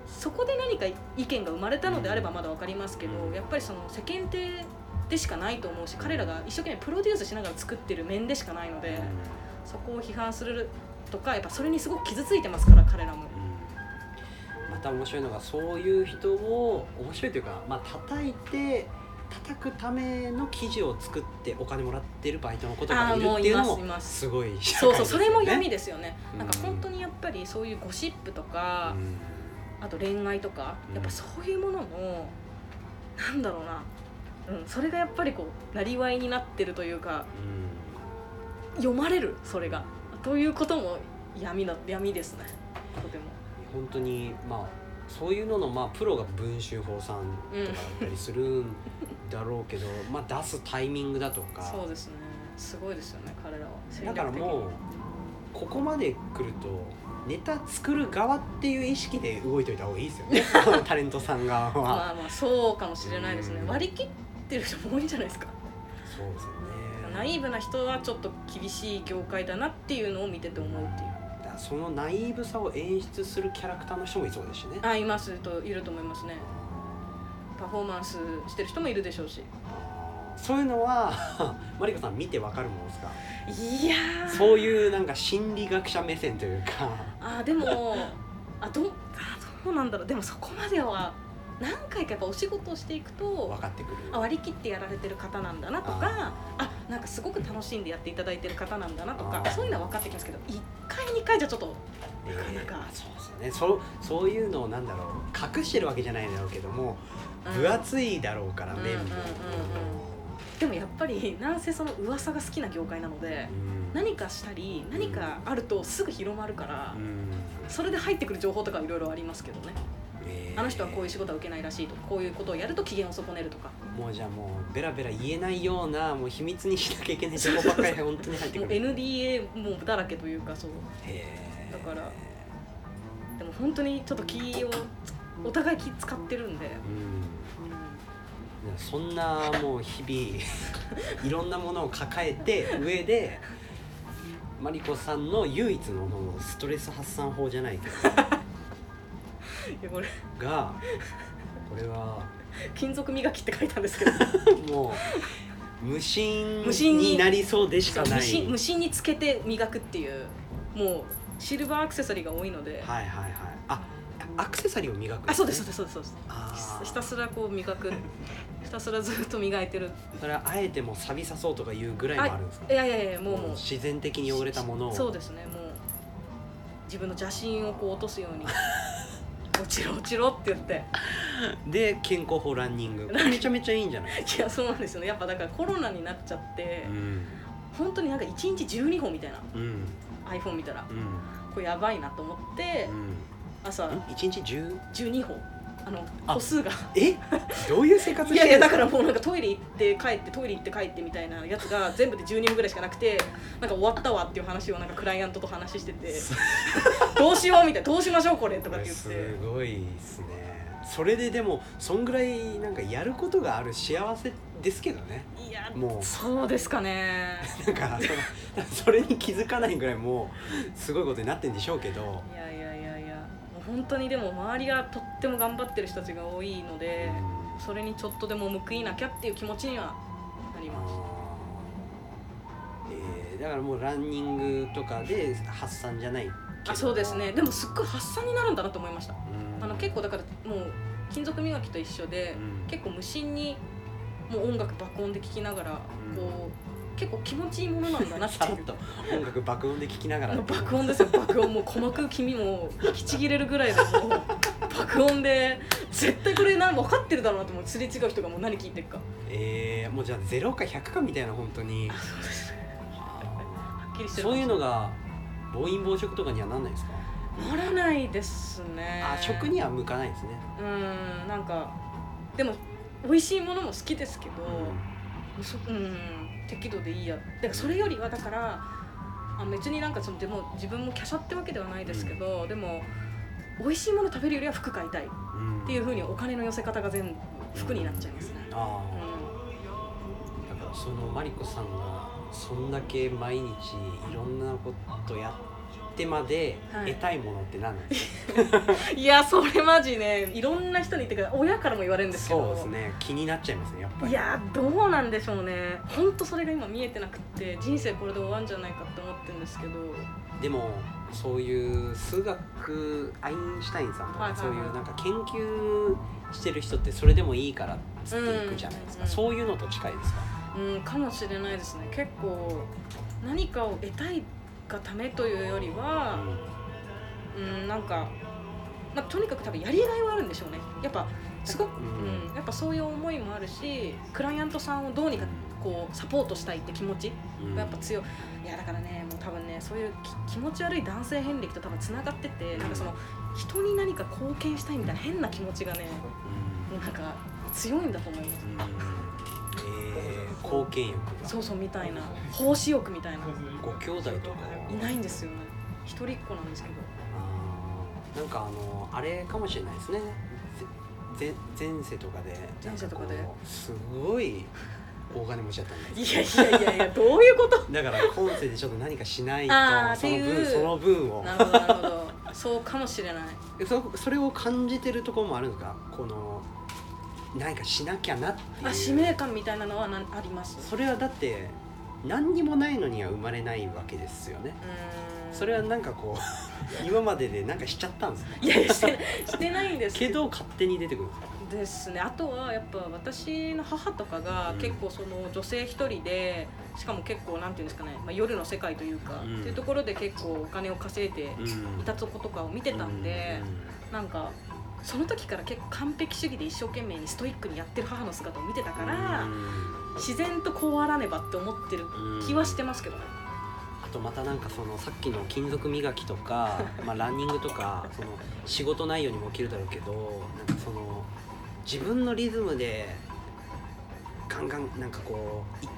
B: そこで何か意見が生まれたのであればまだ分かりますけど、
A: うん。
B: やっぱりその世間体でしかないと思うし彼らが一生懸命プロデュースしながら作ってる面でしかないので、そこを批判するとかやっぱそれにすごく傷ついてますから彼らも。
A: た面白いのがそういう人を面白いというかまあ叩いて叩くための記事を作ってお金もらってるバイトの子とかがいるっていうの
B: もす
A: ごい社
B: そうそうそれも闇ですよね、
A: うん。
B: なんか本当にやっぱりそういうゴシップとか、
A: うん。
B: あと恋愛とか
A: うん。
B: やっぱそういうものの、なんだろうな、うん、それがやっぱりこうなりわいになってるというか読まれるそれが。ということも闇だ闇ですね。とても
A: 本当にまあそういうののまあプロが文春法さんとかだったりするんだろうけど、まあ出すタイミングだとか。
B: そうですね。すごいですよね彼らは。戦
A: だからもうここまで来るとネタ作る側っていう意識で動いといた方がいいですよね。タレントさん側は、
B: まあまあそうかもしれないですね。
A: うん。
B: 割り切ってる人も多いんじゃないですか。
A: そうですよね。
B: ナイーブな人はちょっと厳しい業界だなっていうのを見てて思うっていう。
A: だからそのナイーブさを演出するキャラクターの人もいそうですしね。
B: あいますといると思いますね。パフォーマンスしてる人もいるでしょうし。
A: そういうのは マリコさん見てわかるものですか？
B: いやー。
A: そういうなんか心理学者目線というか。
B: あでもあどうあどうなんだろう。でもそこまでは何回かやっぱお仕事をしていくと
A: 分かってくる。
B: あ割り切ってやられてる方なんだなとかあなんかすごく楽しんでやっていただいてる方なんだなとかそういうのは分かってきますけど1回2回じゃちょっと
A: えー
B: なかなか。
A: そうですよね。そうそういうのをなんだろう隠してるわけじゃないだろうけども
B: うん。
A: 分厚いだろうから
B: うん
A: 面も
B: でもやっぱりなんせその噂が好きな業界なので
A: うん。
B: 何かしたり何かあるとすぐ広まるから
A: うん。
B: それで入ってくる情報とかいろいろありますけどね。
A: えー
B: あの人はこういう仕事は受けないらしいとかこういうことをやると機嫌を損ねるとか。
A: もうじゃあもうベラベラ言えないようなもう秘密にしなきゃいけない情報ばっかり本当に入って
B: もう
A: くる
B: NDA もだらけというかそう。だからでも本当にちょっと気をお互い気使ってるんで、
A: うん。
B: う
A: そんなもう日々 いろんなものを抱えて上で マリコさんの唯一のもうストレス発散法じゃないけど がこれは。
B: 金属磨きって書いたんですけど。
A: もう無心
B: 無心に。
A: になりそうでしかない。
B: 無心無心につけて磨くっていうもうシルバーアクセサリーが多いので、
A: はいはいはい。あアクセサリーを磨くん
B: あそうですそうですそうですそう
A: あー。
B: ですひたすらこう磨く。ひたすらずっと磨いてる。
A: それはあえてもう錆びさそうとかいうぐらいもあるんですか？
B: いやいやいやもう。もう
A: 自然的に汚れたものを。
B: そうですねもう。自分の邪心をこう落とすように 落ちろ落ちろって言って。
A: で健康法ランニング。これめちゃめちゃいいんじゃない？
B: いやそうなんですよ。ねやっぱだからコロナになっちゃって、
A: うん。
B: 本当になんか1日12本みたいな。
A: うん。
B: iPhone 見たら。
A: うん。
B: これやばいなと思って
A: うん。
B: 朝。
A: ん？一日10
B: 12本あの
A: あ
B: 歩数が。
A: え？どういう生活
B: い
A: して
B: やいやだからもうなんかトイレ行って帰ってトイレ行って帰ってみたいなやつが 全部で12分ぐらいしかなくてなんか終わったわっていう話をなんかクライアントと話してて どうしようみたいなどうしましょうこれとかって言っ
A: す
B: て
A: ごいですね。それででもそんぐらいなんかやることがある幸せですけどね。
B: いや
A: もう。
B: そうですかね。
A: なんかそのそれに気づかないぐらいもうすごいことになってんでしょうけど、
B: いやいや本当にでも周りがとっても頑張ってる人たちが多いので
A: うん。
B: それにちょっとでも報いなきゃっていう気持ちにはなります。
A: えーだからもうランニングとかで発散じゃない
B: あそうですね。でもすっごい発散になるんだなと思いました。
A: うん。
B: あの結構だからもう金属磨きと一緒で
A: うん。
B: 結構無心にもう音楽爆音で聴きながら
A: うん。
B: こう結構気持ちいいものなんだなって
A: さ っと音楽爆音で聴きながら。
B: 爆音ですよ。爆音もう鼓膜黄身も引きちぎれるぐらいでもう爆音で絶対これな分かってるだろうなと思う。すれ違う人がもう何聞いてるか。
A: えー、もうじゃあ0か100かみたいな本当に。
B: そうですはっきりしてる
A: そういうのが暴飲暴食とかにはなんないですか？
B: ならないですね。
A: あ食には向かないですね、
B: うんなんかでも美味しいものも好きですけど、そうん適度でいいや。だからそれよりはだからあ別になんかそのでも自分も華奢ってわけではないですけど、でも美味しいもの食べるよりは服買いたい。っ
A: うん。
B: ていうふうにお金の寄せ方が全部服になっちゃいますね、
A: あ
B: う
A: あだからそのマリコさんがそんだけ毎日いろんなことやってまで
B: はい。
A: 得たいものって何なんです
B: いやそれマジねいろんな人に言ってくる親からも言われるんですけど。
A: そうですね。気になっちゃいますねやっぱり。
B: いやどうなんでしょうね。本当それが今見えてなくって人生これで終わるんじゃないかって思ってるんですけど。
A: でもそういう数学アインシュタインさんとか、
B: はいはいはい。
A: そういうなんか研究してる人ってそれでもいいからっつっていくじゃないですか、
B: うん。
A: そういうのと近いですか、
B: うんかもしれないですね。結構何かを得たいがためというよりはうん。なんか、まあ、とにかく多分やりがいはあるんでしょうね。やっぱすごく、
A: う
B: うん。んやっぱそういう思いもあるしクライアントさんをどうにかこうサポートしたいって気持ち
A: うん。
B: がやっぱ強い。いやだからねもう多分ねそういうき気持ち悪い男性遍歴と多分つながっててなんかその人に何か貢献したいみたいな変な気持ちがね
A: うん。
B: なんか強いんだと思います
A: 貢献欲が
B: そうそうみたいな奉仕欲みたいな
A: ご兄弟とか
B: いないんですよね一人っ子なんですけど
A: あーなんかあのあれかもしれないですねぜ前前世とかで
B: 前世とかで
A: なんこうすごい大金持ちだったんです
B: いやいやいやいやどういうこと
A: だから今世でちょっと何かしないと
B: あー
A: その
B: っていう
A: 分その分を
B: なるほどなるほどそうかもしれない
A: えそそれを感じてるところもあるんですかこの何かしなきゃなっていう。
B: あ使命感みたいなのはあります？
A: それはだって何にもないのには生まれないわけですよね。それはなんかこう 今まででなんかしちゃったんですね。
B: いやしてしてないんです。
A: けど勝手に出てくるんですか
B: ですね。あとはやっぱ私の母とかが
A: うん。
B: 結構その女性一人でしかも結構なんていうんですかね、まあ、夜の世界というか、
A: うん。
B: っていうところで結構お金を稼いで
A: うん。
B: いたとことかを見てたんで、なんかその時から結構完璧主義で一生懸命にストイックにやってる母の姿を見てたから、自然とこうあらねばって思ってる気はしてますけどね、
A: あとまたなんかそのさっきの金属磨きとか、まあ、ランニングとかその仕事内容にも起きるだろうけどなんかその自分のリズムでガンガンなんかこうい好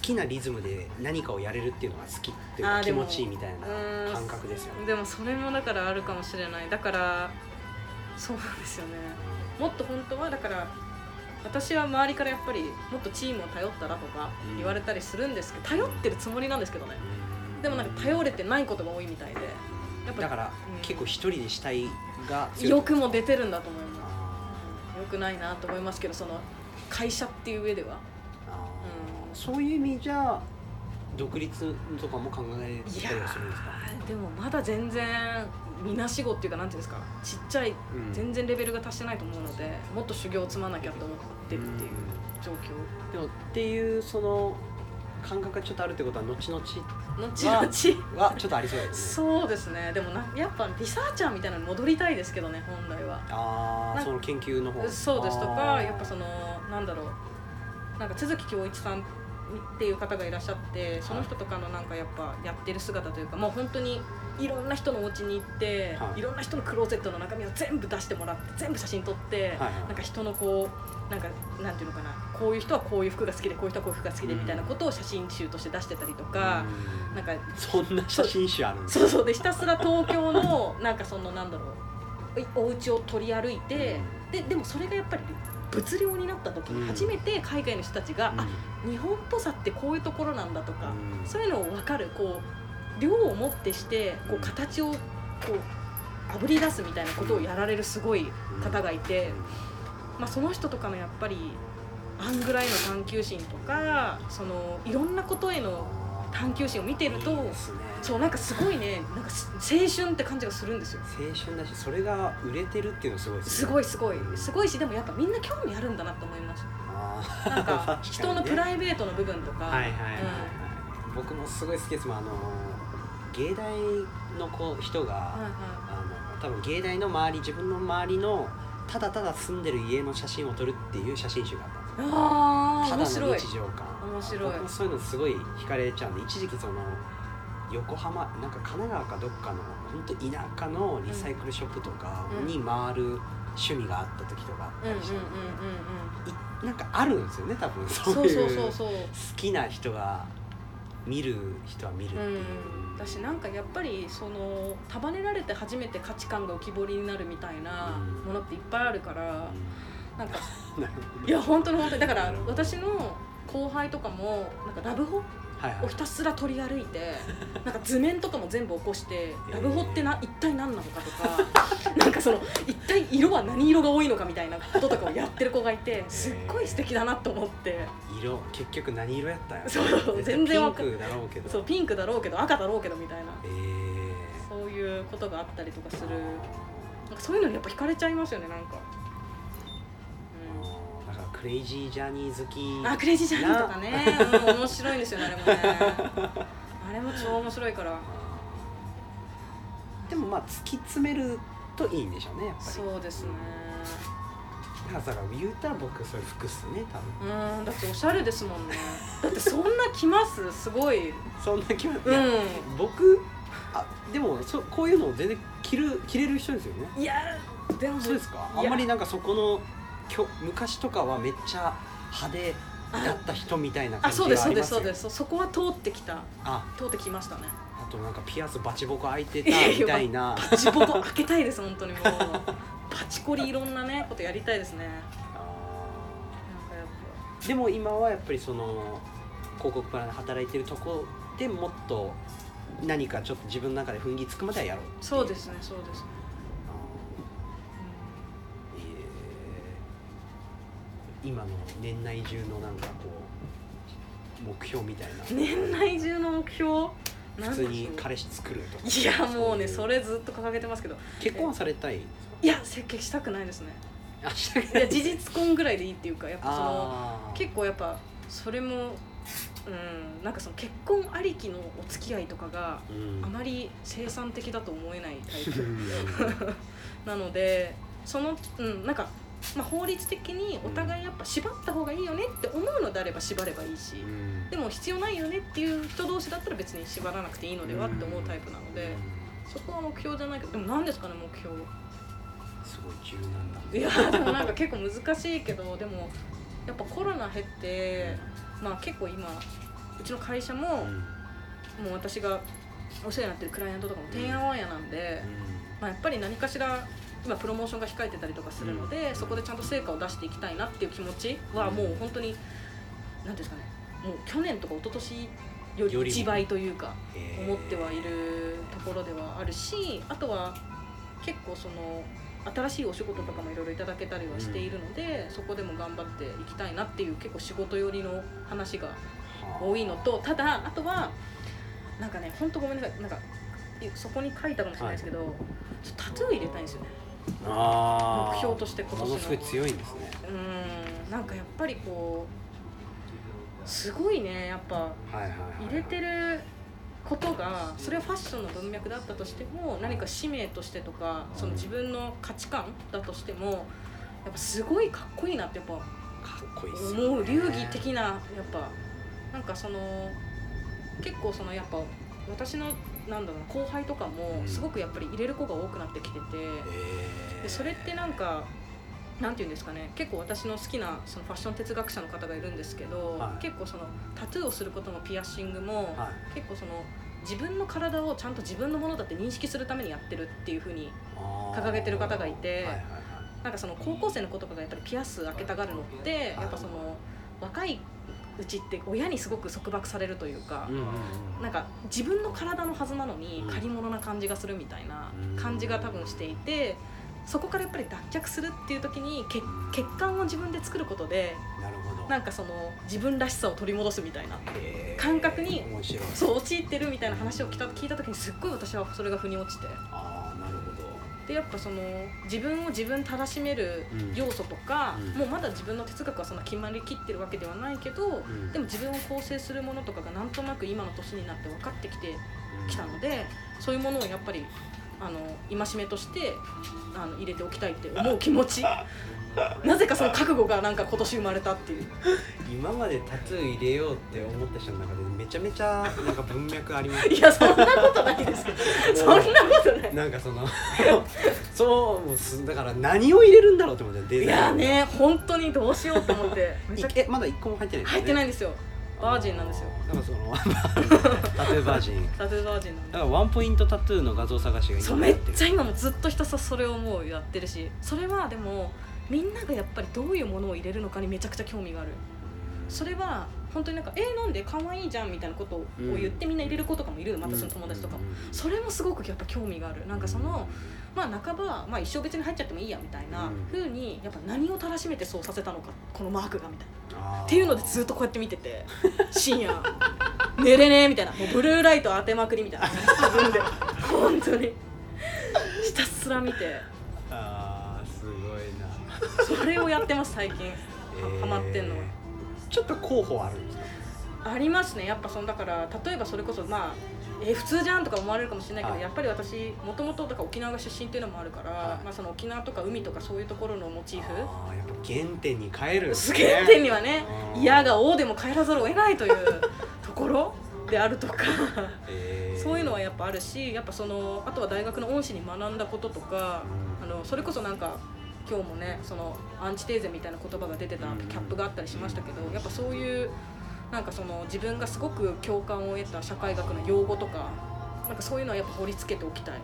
A: きなリズムで何かをやれるっていうのが好きっていうか気持ちいいみたいな
B: うん
A: 感覚ですよね。
B: でもそれもだからあるかもしれない。だからそうなんですよね。もっと本当はだから私は周りからやっぱりもっとチームを頼ったらとか
A: うん。
B: 言われたりするんですけど頼ってるつもりなんですけどね。
A: うん。
B: でもなんか頼れてないことが多いみたいでやっぱ
A: だから、
B: うん。
A: 結構一人でしたいが
B: 欲も出てるんだと思います。
A: あ
B: よくないなと思いますけどその会社っていう上では。うん。
A: ーそういう意味じゃ独立とかも考え
B: いや
A: たりはするんですか？
B: ーでもまだ全然みなしごっていうかなんていうんですか？ちっちゃい
A: うん。
B: 全然レベルが達してないと思うのでもっと修行を積まなきゃと思ってるっていう状況。
A: でもっていうその感覚がちょっとあるってことは後々
B: 後々。
A: はちょっとありそうですね。
B: そうですね。でもなやっぱリサーチャーみたいなのに戻りたいですけどね本来は。な
A: ああその研究の方。
B: そうですとかやっぱそのなんだろう。なんか都築恭一さんっていう方がいらっしゃってその人とかのなんかやっぱやってる姿というかもう本当にいろんな人のお家に行って、
A: はい。
B: い、ろんな人のクローゼットの中身を全部出してもらって全部写真撮って、
A: はいはい
B: なんか人のこうなんかなんていうのかなこういう人はこういう服が好きでこういう人はこういう服が好きでみたいなことを写真集として出してたりとか、
A: うん。
B: なんか
A: そんな写真集あるんです
B: そうそうでひたすら東京のなんかそのなんだろういお家を取り歩いて、ででもそれがやっぱり物量になった時
A: うん。
B: に初めて海外の人たちが、
A: うん。
B: あ日本っぽさってこういうところなんだとか、
A: うん。
B: そういうのを分かるこう量をもってしてこ
A: う
B: うん。形をこうあぶり出すみたいなことをやられるすごい方がいて、まあ、その人とかのやっぱりあんぐらいの探求心とかそのいろんなことへの探求心を見てると
A: ね。
B: そうなんかすごいねなんかす青春って感じがするんですよ。
A: 青春だしそれが売れてるっていうのはすごいです
B: す
A: ね
B: ごいすごい。すごいしでもやっぱみんな興味あるんだなと思いましたなんか人の プライベートの部分とか、
A: はいはいはいはい、僕もすごい好きです。もんあの芸大の子人が、
B: うんはい。は
A: あの多分芸大の周り自分の周りのただただ住んでる家の写真を撮るっていう写真集があったんですよ。
B: いああ
A: ただ
B: 面白い。
A: の日常感
B: 面白い。
A: 僕もそういうのすごい惹かれちゃうんで一時期その横浜なんか神奈川かどっかの本当田舎のリサイクルショップとかに回る趣味があった時とかあっ
B: うんうんうん
A: たりして、なんかあるんですよね多分。そ
B: そうう
A: いう
B: そう。そうそう
A: 好きな人が見る人は見るっていう、
B: うん、だしなんかやっぱりその束ねられて初めて価値観が浮き彫りになるみたいな
A: うん。
B: ものっていっぱいあるから、なんか
A: うん なるほど。
B: いや本当に本当に。だから私の後輩とかもなんかラブホをひたすら取り歩いて なんか図面とかも全部起こしてラブホってな一体何なのかとか なんかその一体色は何色が多いのかみたいなこととかをやってる子がいてすっごい素敵だなと思って。
A: 色結局何色やったんや
B: そう全然わか
A: ピンクだろうけど。
B: そうピンクだろうけど赤だろうけどみたいな。
A: えー。
B: そういうことがあったりとかする。
A: あ
B: なんかそういうのにやっぱ惹かれちゃいますよねなんか、
A: クレイジージャーニー好き
B: うん、あクレイジージャーニーとかね。うん面白いんですよねあれもね。あれも超面白いから。
A: でもまあ突き詰めるといいんでしょうねやっぱり。
B: そうですね。
A: だから言うたら僕それ服っすね多分。
B: うんだっておしゃれですもんね。だってそんな着ます？すごい。
A: そんな気は、
B: う
A: いや
B: ん
A: 僕あでもそこういうのを全然着る着れる人ですよね。
B: いやでも
A: そうですか？あんまりなんかそこの昔とかはめっちゃ派手だった人みたいな感じ
B: あそうですそう
A: があります
B: すそうです。そそこは通ってきた
A: あ。
B: 通ってきましたね。
A: あとなんかピアスバチボコ開いてたみたいな。
B: バチボコ開けたいです本当にもう。バチコリいろんなねことやりたいですね。なんか
A: あ
B: やっ
A: ーでも今はやっぱりその広告プランで働いてるとこでもっと何かちょっと自分の中で踏ん切りつくまではやろう
B: ぱそうですねそうです。ね、
A: 今の年内中のなんかこう目標みたいな。
B: うん年内中の目標？
A: 普通に彼氏作るとか。
B: いやもうね
A: い
B: それずっと掲げてますけど。
A: 結婚はされたい？
B: いや設計したくないですね。い。や事実婚ぐらいでいいっていうかやっぱその結構やっぱそれもうんなんかその結婚ありきのお付き合いとかが
A: うん。
B: あまり生産的だと思えないタイプ。
A: うん。
B: なのでそのうんなんか、まあ、法律的にお互いやっぱ縛った方がいいよねって思うのであれば縛ればいいし
A: うん。
B: でも必要ないよねっていう人同士だったら別に縛らなくていいのではって思うタイプなのでそこは目標じゃないけどでも何ですかね目標。
A: うんすごい柔軟な。ん
B: いやでもなんか結構難しいけどでもやっぱコロナ減ってまあ結構今うちの会社も、
A: うん。
B: もう私がお世話になってるクライアントとかもてんやわんやなん。で、まあ、やっぱり何かしら今プロモーションが控えてたりとかするので、
A: うん。
B: そこでちゃんと成果を出していきたいなっていう気持ちはもう本当に何ですかねもう去年とか一昨年より
A: よりも
B: 1倍というか思ってはいるところではあるしあとは結構その新しいお仕事とかもいろいろいただけたりはしているので、そこでも頑張っていきたいなっていう結構仕事寄りの話が
A: はあ。
B: 多いのとただあとはなんかね本当ごめんなさいなんかいそこに書いたかもしれないですけど、ちょっとタトゥー入れたいんですよね目標として今年の。
A: すごい強いんですね
B: うん。なんかやっぱりこうすごいねやっぱ。入れてることがそれはファッションの文脈だったとしても何か使命としてとかその自分の価値観だとしてもやっぱすごいかっこいいなってやっぱ
A: かっこいい
B: 思う流儀的なやっぱ。なんかその結構そのやっぱ私のなんだろうな後輩とかも
A: うん。
B: すごくやっぱり入れる子が多くなってきてて、でそれってなんかなんていうんですかね結構私の好きなそのファッション哲学者の方がいるんですけど、
A: はい。
B: 結構そのタトゥーをすることもピアッシングも、
A: はい。
B: 結構その自分の体をちゃんと自分のものだって認識するためにやってるっていうふうに掲げてる方がいて
A: はいはいはい。
B: なんかその高校生の子とかがやっぱりピアス開けたがるのってやっぱその若いうちって親にすごく束縛されるというかなんか自分の体のはずなのに
A: うん。
B: 借り物な感じがするみたいな
A: うん。
B: 感じが多分していてそこからやっぱり脱却するっていう時に血血管を自分で作ることで
A: な
B: んかその自分らしさを取り戻すみたいな感覚にそう陥ってるみたいな話を聞いた時にすっごい私はそれが腑に落ちてでやっぱその自分を自分たらしめる
A: うん。
B: 要素とか、
A: うん。
B: もうまだ自分の哲学はそんな決まりきってるわけではないけど、
A: ん。
B: でも自分を構成するものとかがなんとなく今の年になって分かってきてきたのでそういうものをやっぱりあの戒めとしてあの入れておきたいって思う気持ち なぜかその覚悟がなんか今年生まれたっていう。
A: 今までタトゥー入れようって思った人の中でめちゃめちゃなんか文脈あります。
B: いやそんなことないですよ。そんなことない。
A: なんかそのそうもうすだから何を入れるんだろうって思ってデ
B: い
A: ザイン
B: やね本当にどうしようと思って。
A: まだ一個も入ってないんです
B: 入ってない
A: い
B: んですよ。バージンなんですよ。
A: だからそのタトゥーバージン。
B: タトゥーバージンなんで
A: だからワンポイントタトゥーの画像探しが
B: そうめっちゃ
A: ゃ
B: 今もずっとひたすらそれをもうやってるし。それはでもみんながやっぱりどういうものを入れるのかにめちゃくちゃ興味がある。それは本当になんか「えー、なんで可愛いじゃん」みたいなことを言ってみんな入れる子とかもいるまたその友達とかも。それもすごくやっぱ興味がある。なんかそのまあ半ば、まあ、一生別に入っちゃってもいいやみたいな
A: うん。
B: 風にやっぱ何をたらしめてそうさせたのかこのマークがみたいな。
A: っ
B: っていうのでずっとこうやって見てて。深夜。寝れねえみたいな。もうブルーライト当てまくりみたいな。自分で。本当に。ひたすら見て それをやってます最近。はハマってんの
A: ちょっと候補あるんですか？
B: ありますね。やっぱそのだから例えばそれこそまあえ普通じゃんとか思われるかもしれないけど、
A: はい。
B: やっぱり私もともと沖縄が出身っていうのもあるから、
A: はい。
B: まあ、その沖縄とか海とかそういうところのモチーフ。
A: あーやっぱ原点に帰るんです
B: 原
A: ね
B: 点にはね
A: うん
B: 嫌が王でも帰らざるを得ないという ところであるとか
A: えー。
B: そういうのはやっぱあるしやっぱそのあとは大学の恩師に学んだこととか
A: うん。
B: あのそれこそなんか今日もねそのアンチテーゼみたいな言葉が出てた
A: うん
B: キャップがあったりしましたけどやっぱそういうなんかその自分がすごく共感を得た社会学の用語とかなんかそういうのはやっぱ掘りつけておきたい。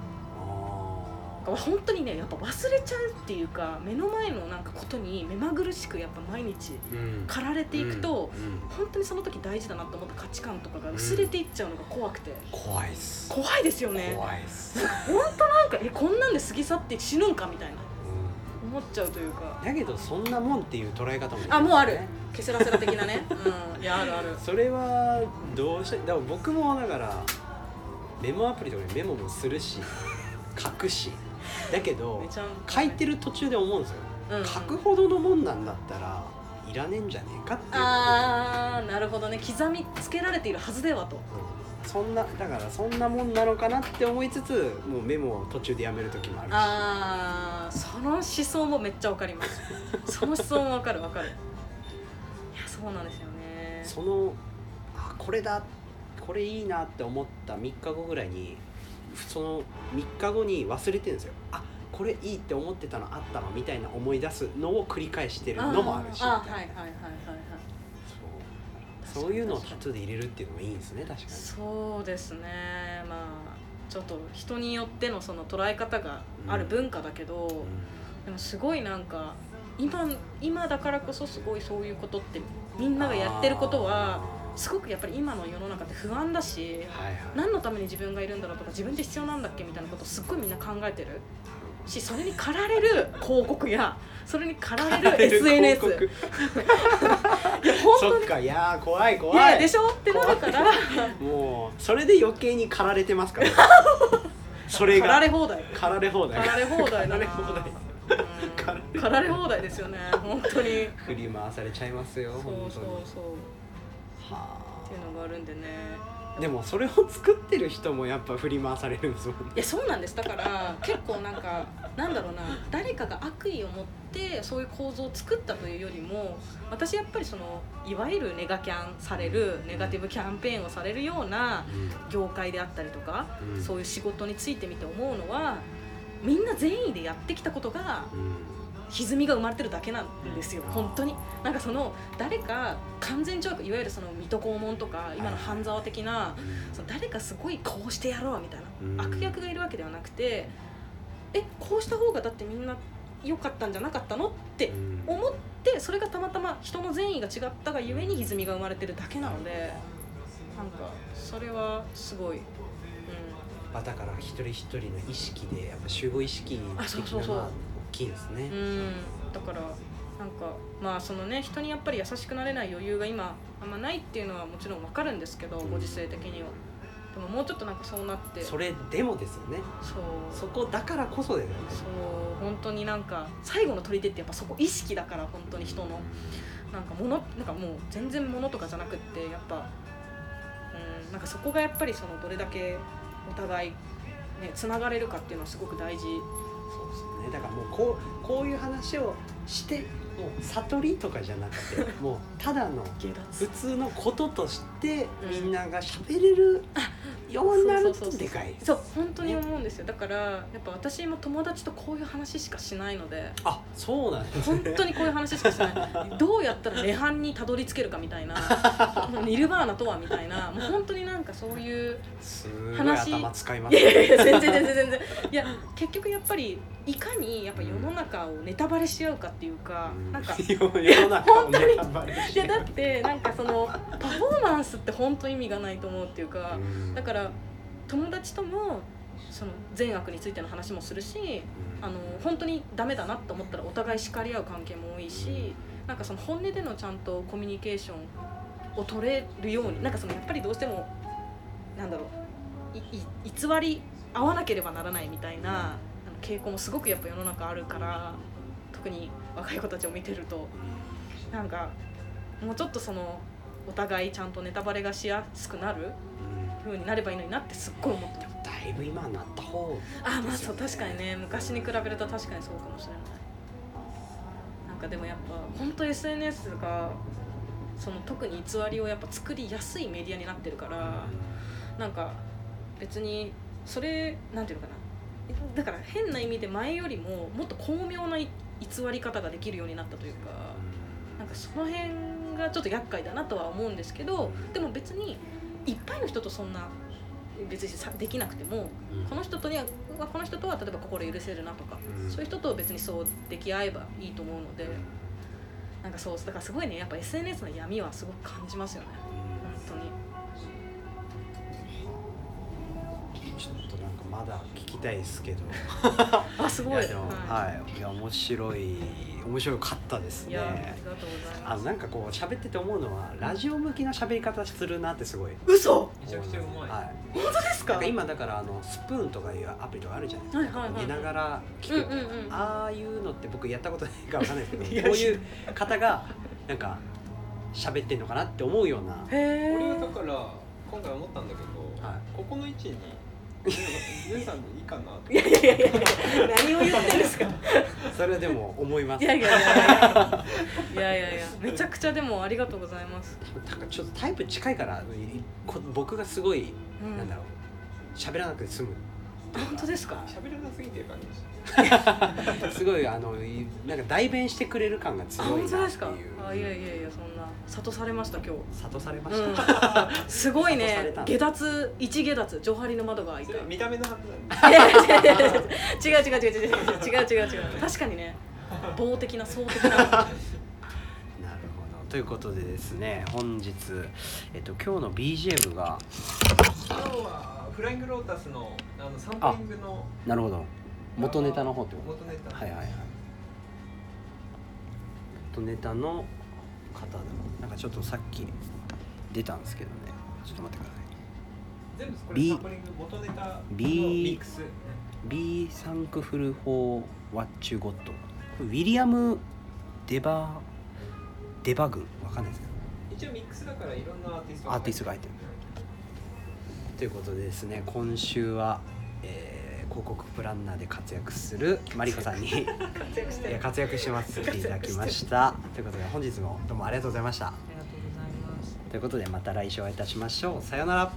A: あ
B: 本当にねやっぱ忘れちゃうっていうか目の前のなんかことに目まぐるしくやっぱ毎日駆られていくと、
A: うんうん。
B: 本当にその時大事だなと思った価値観とかが薄れていっちゃうのが怖くて、
A: 怖いっす。
B: 怖いですよね。
A: 怖いっす、
B: 本当なんかえこんなんで過ぎ去って死ぬんかみたいな。
A: う
B: 思っちゃうというか。
A: んだけどそんなもんっていう捉え方も
B: あもうある。ケセラセラ的なね。うん。いやあるある。
A: それはどうしてだから僕もだからメモアプリとかにメモもするし 書くし。だけど書いてる途中で思うんですよ、
B: うんうん。
A: 書くほどのもんなんだったらいらねえんじゃねえかっていう。
B: あーなるほどね。刻みつけられているはずではと。
A: うんそんなだからそんなもんなのかなって思いつつもうメモを途中でやめる時もあるし。
B: あーその思想もめっちゃわかります。その思想もわかるわかる。いやそうなんですよね。
A: そのあこれだこれいいなって思った3日後ぐらいにその3日後に忘れてるんですよ。あこれいいって思ってたのあったのみたいな思い出すのを繰り返してるのもあるし。
B: あー
A: みたいな
B: はいはいはいはいはい
A: そういうのをタトゥーで入れるっていうのもいいんですね確かに。
B: そうですね。まあちょっと人によってのその捉え方がある文化だけど、でもすごいなんか今今だからこそすごいそういうことってみんながやってることはすごくやっぱり今の世の中って不安だし
A: はいはい。
B: 何のために自分がいるんだろうとか自分って必要なんだっけみたいなことをすっごいみんな考えてるしそれに駆られる広告やそれに駆られる SNS
A: そっかいやー怖い
B: い
A: 怖い。
B: やでしょ？ってなるから。
A: もうそれで余計に駆られてますから。それが。
B: 駆られ放題。
A: 駆られ放題。
B: 駆られ放題
A: 駆られ放題。
B: うん。
A: 駆られ
B: 放題ですよね本当に。
A: 振り回されちゃいますよ
B: そう
A: 本当に
B: そう。そう
A: は
B: っていうのがあるんでね。
A: あでもそれを作ってる人もやっぱ振り回されるんですもんね。
B: いやそうなんです。だから結構なんかなんだろうな誰かが悪意を持ってそういう構造を作ったというよりも私やっぱりそのいわゆるネガキャンされるネガティブキャンペーンをされるような業界であったりとか、
A: うん。
B: そういう仕事についてみて思うのはみんな善意でやってきたことが
A: うん
B: 歪みが生まれてるだけなんですよ本当に。なんかその誰か完全懲悪いわゆるその水戸黄門とか今の半沢的なその誰かすごいこうしてやろうみたい
A: うん。
B: な悪役がいるわけではなくてえこうした方がだってみんな良かったんじゃなかったのって
A: うん。
B: 思ってそれがたまたま人の善意が違ったがゆえに歪みが生まれてるだけなのでなんかそれはすごい、う
A: あだから一人一人の意識でやっぱ集合意識
B: あ
A: 的なのは大きいんですね。
B: ん、うん、だからなんかまあそのね人にやっぱり優しくなれない余裕が今あんまないっていうのはもちろんわかるんですけど
A: うん。
B: ご時世的には。でももうちょっとなんかそうなって。
A: それでもですよね。
B: そう。
A: そこだからこそだよね。
B: そう。本当になんか最後の砦ってやっぱそこ意識だから本当に人の。なんか物なんかもう全然物とかじゃなくってやっぱうんなんかそこがやっぱりそのどれだけお互いねつながれるかっていうのはすごく大事
A: そうですね。だからもうこうこういう話をしてもう悟りとかじゃなくてもうただの普通のこととして
B: うん。
A: みんなが喋れるようになるとでかい。
B: そう本当に思うんですよ。だからやっぱ私も友達とこういう話しかしないので。
A: あそうなんですね。
B: 本当にこういう話しかしない。どうやったら涅槃にたどり着けるかみたいな。ニルバーナとはみたいな。もう本当になんかそういう
A: すごい
B: 話。
A: 頭使いま
B: い
A: す
B: やいやいや全然全然全然。いや結局やっぱりいかにやっぱ世の中をネタバレし合うかっていうか、
A: うん
B: なんか。
A: 世の中をネタバレして
B: いやだってなんかそのパフォーマンスって本当意味がないと思うっていうか、
A: うん。
B: だから友達ともその善悪についての話もするし
A: うん。
B: あの本当にダメだなと思ったらお互い叱り合う関係も多いし、なんかその本音でのちゃんとコミュニケーションを取れるようになんかそのやっぱりどうしてもなんだろう偽り合わなければならないみたいなあの傾向もすごくやっぱ世の中あるから特に若い子たちを見てると。なんかもうちょっとそのお互いちゃんとネタバレがしやすくなる
A: うん。
B: 風になればいいのになってすっごい思ってる。
A: だいぶ今なった方
B: あまあそう確かにね。昔に比べると確かにそうかもしれない。なんかでもやっぱ本当 SNS がその特に偽りをやっぱ作りやすいメディアになってるからなんか別にそれなんていうのかな。だから変な意味で前よりももっと巧妙な偽り方ができるようになったというかなんかその辺がちょっと厄介だなとは思うんですけどでも別にいっぱいの人とそんな別にさできなくても
A: うん。
B: この人とにはこの人とは例えば心許せるなとか、
A: うん。
B: そういう人と別にそうでき合えばいいと思うのでなんかそうだからすごいねやっぱ SNS の闇はすごく感じますよね。本当に
A: まだ聞きたいですけど。
B: あすごい。
A: いやでも
B: は
A: はい。いや面白い面白かったですね。
B: やありがとうございます。
A: あなんかこう喋ってて思うのはラジオ向きな喋り方するなってすごい。
B: 嘘。
C: めちゃくちゃうまい。
A: はい。
B: 本当ですか？
A: か今だからあのスプーンとかいうアプリとかあるじゃないですか、
B: はいはいはい。
A: 寝ながら聞く、
B: うんうんうん。
A: ああいうのって僕やったことないかわかんないです
B: いや
A: けどこういう方がなんか喋ってんのかなって思うような。
B: へ
C: 俺はだ
B: え
C: から今回思ったんだけど、
A: はい。
C: ここの位置に皆さんでいいかな
B: いやいやいや何を言ってるんですか？
A: それでも思います。
B: いやいやいやいや。いやいやめちゃくちゃでもありがとうございます。
A: なんかちょっとタイプ近いから僕がすごい、
B: うん、
A: なんだろう。喋らなくて済む。
B: 本当ですか？
C: 喋らなすぎてる感じ
A: すごいあのなんか代弁してくれる感が強いなっていう。
B: あいやいやいやそんな。諭されました今日。
A: 諭されました、
B: うん、すごいね。
A: た。
B: 下脱一下脱上張りの窓が開いた。
C: 見た目の話
B: 違う違う違う違う違う違う違う違う違う。確かにね。棒的な層的な。
A: なるほど。ということでですね本日、えっと、今日の BGM が。
C: 今日は Flying Lotus のあのサンプリングの。
A: なるほど。元ネタの方ってこと。
C: 元ネタ。
A: はいはいはい。元ネタの方でもなんかちょっとさっき出たんですけどね。ちょっと待ってください。
C: 全部これ
A: B
C: サンプリング元ネタのミックス。
A: B サンクフル・フォー・ワッチュ・ゴット。 William デバ DeVaughn？わかんないですけ
C: 一応ミックスだからいろんな
A: アーティストが入ってる。どということでですね今週は、えー広告プランナーで活躍するマリコさんに
B: 活躍して
A: えー活躍しますっていただきました。ということで本日もどうもありがとうございました。
B: ありがとうございます。
A: ということでまた来週お会いいたしましょう。さようなら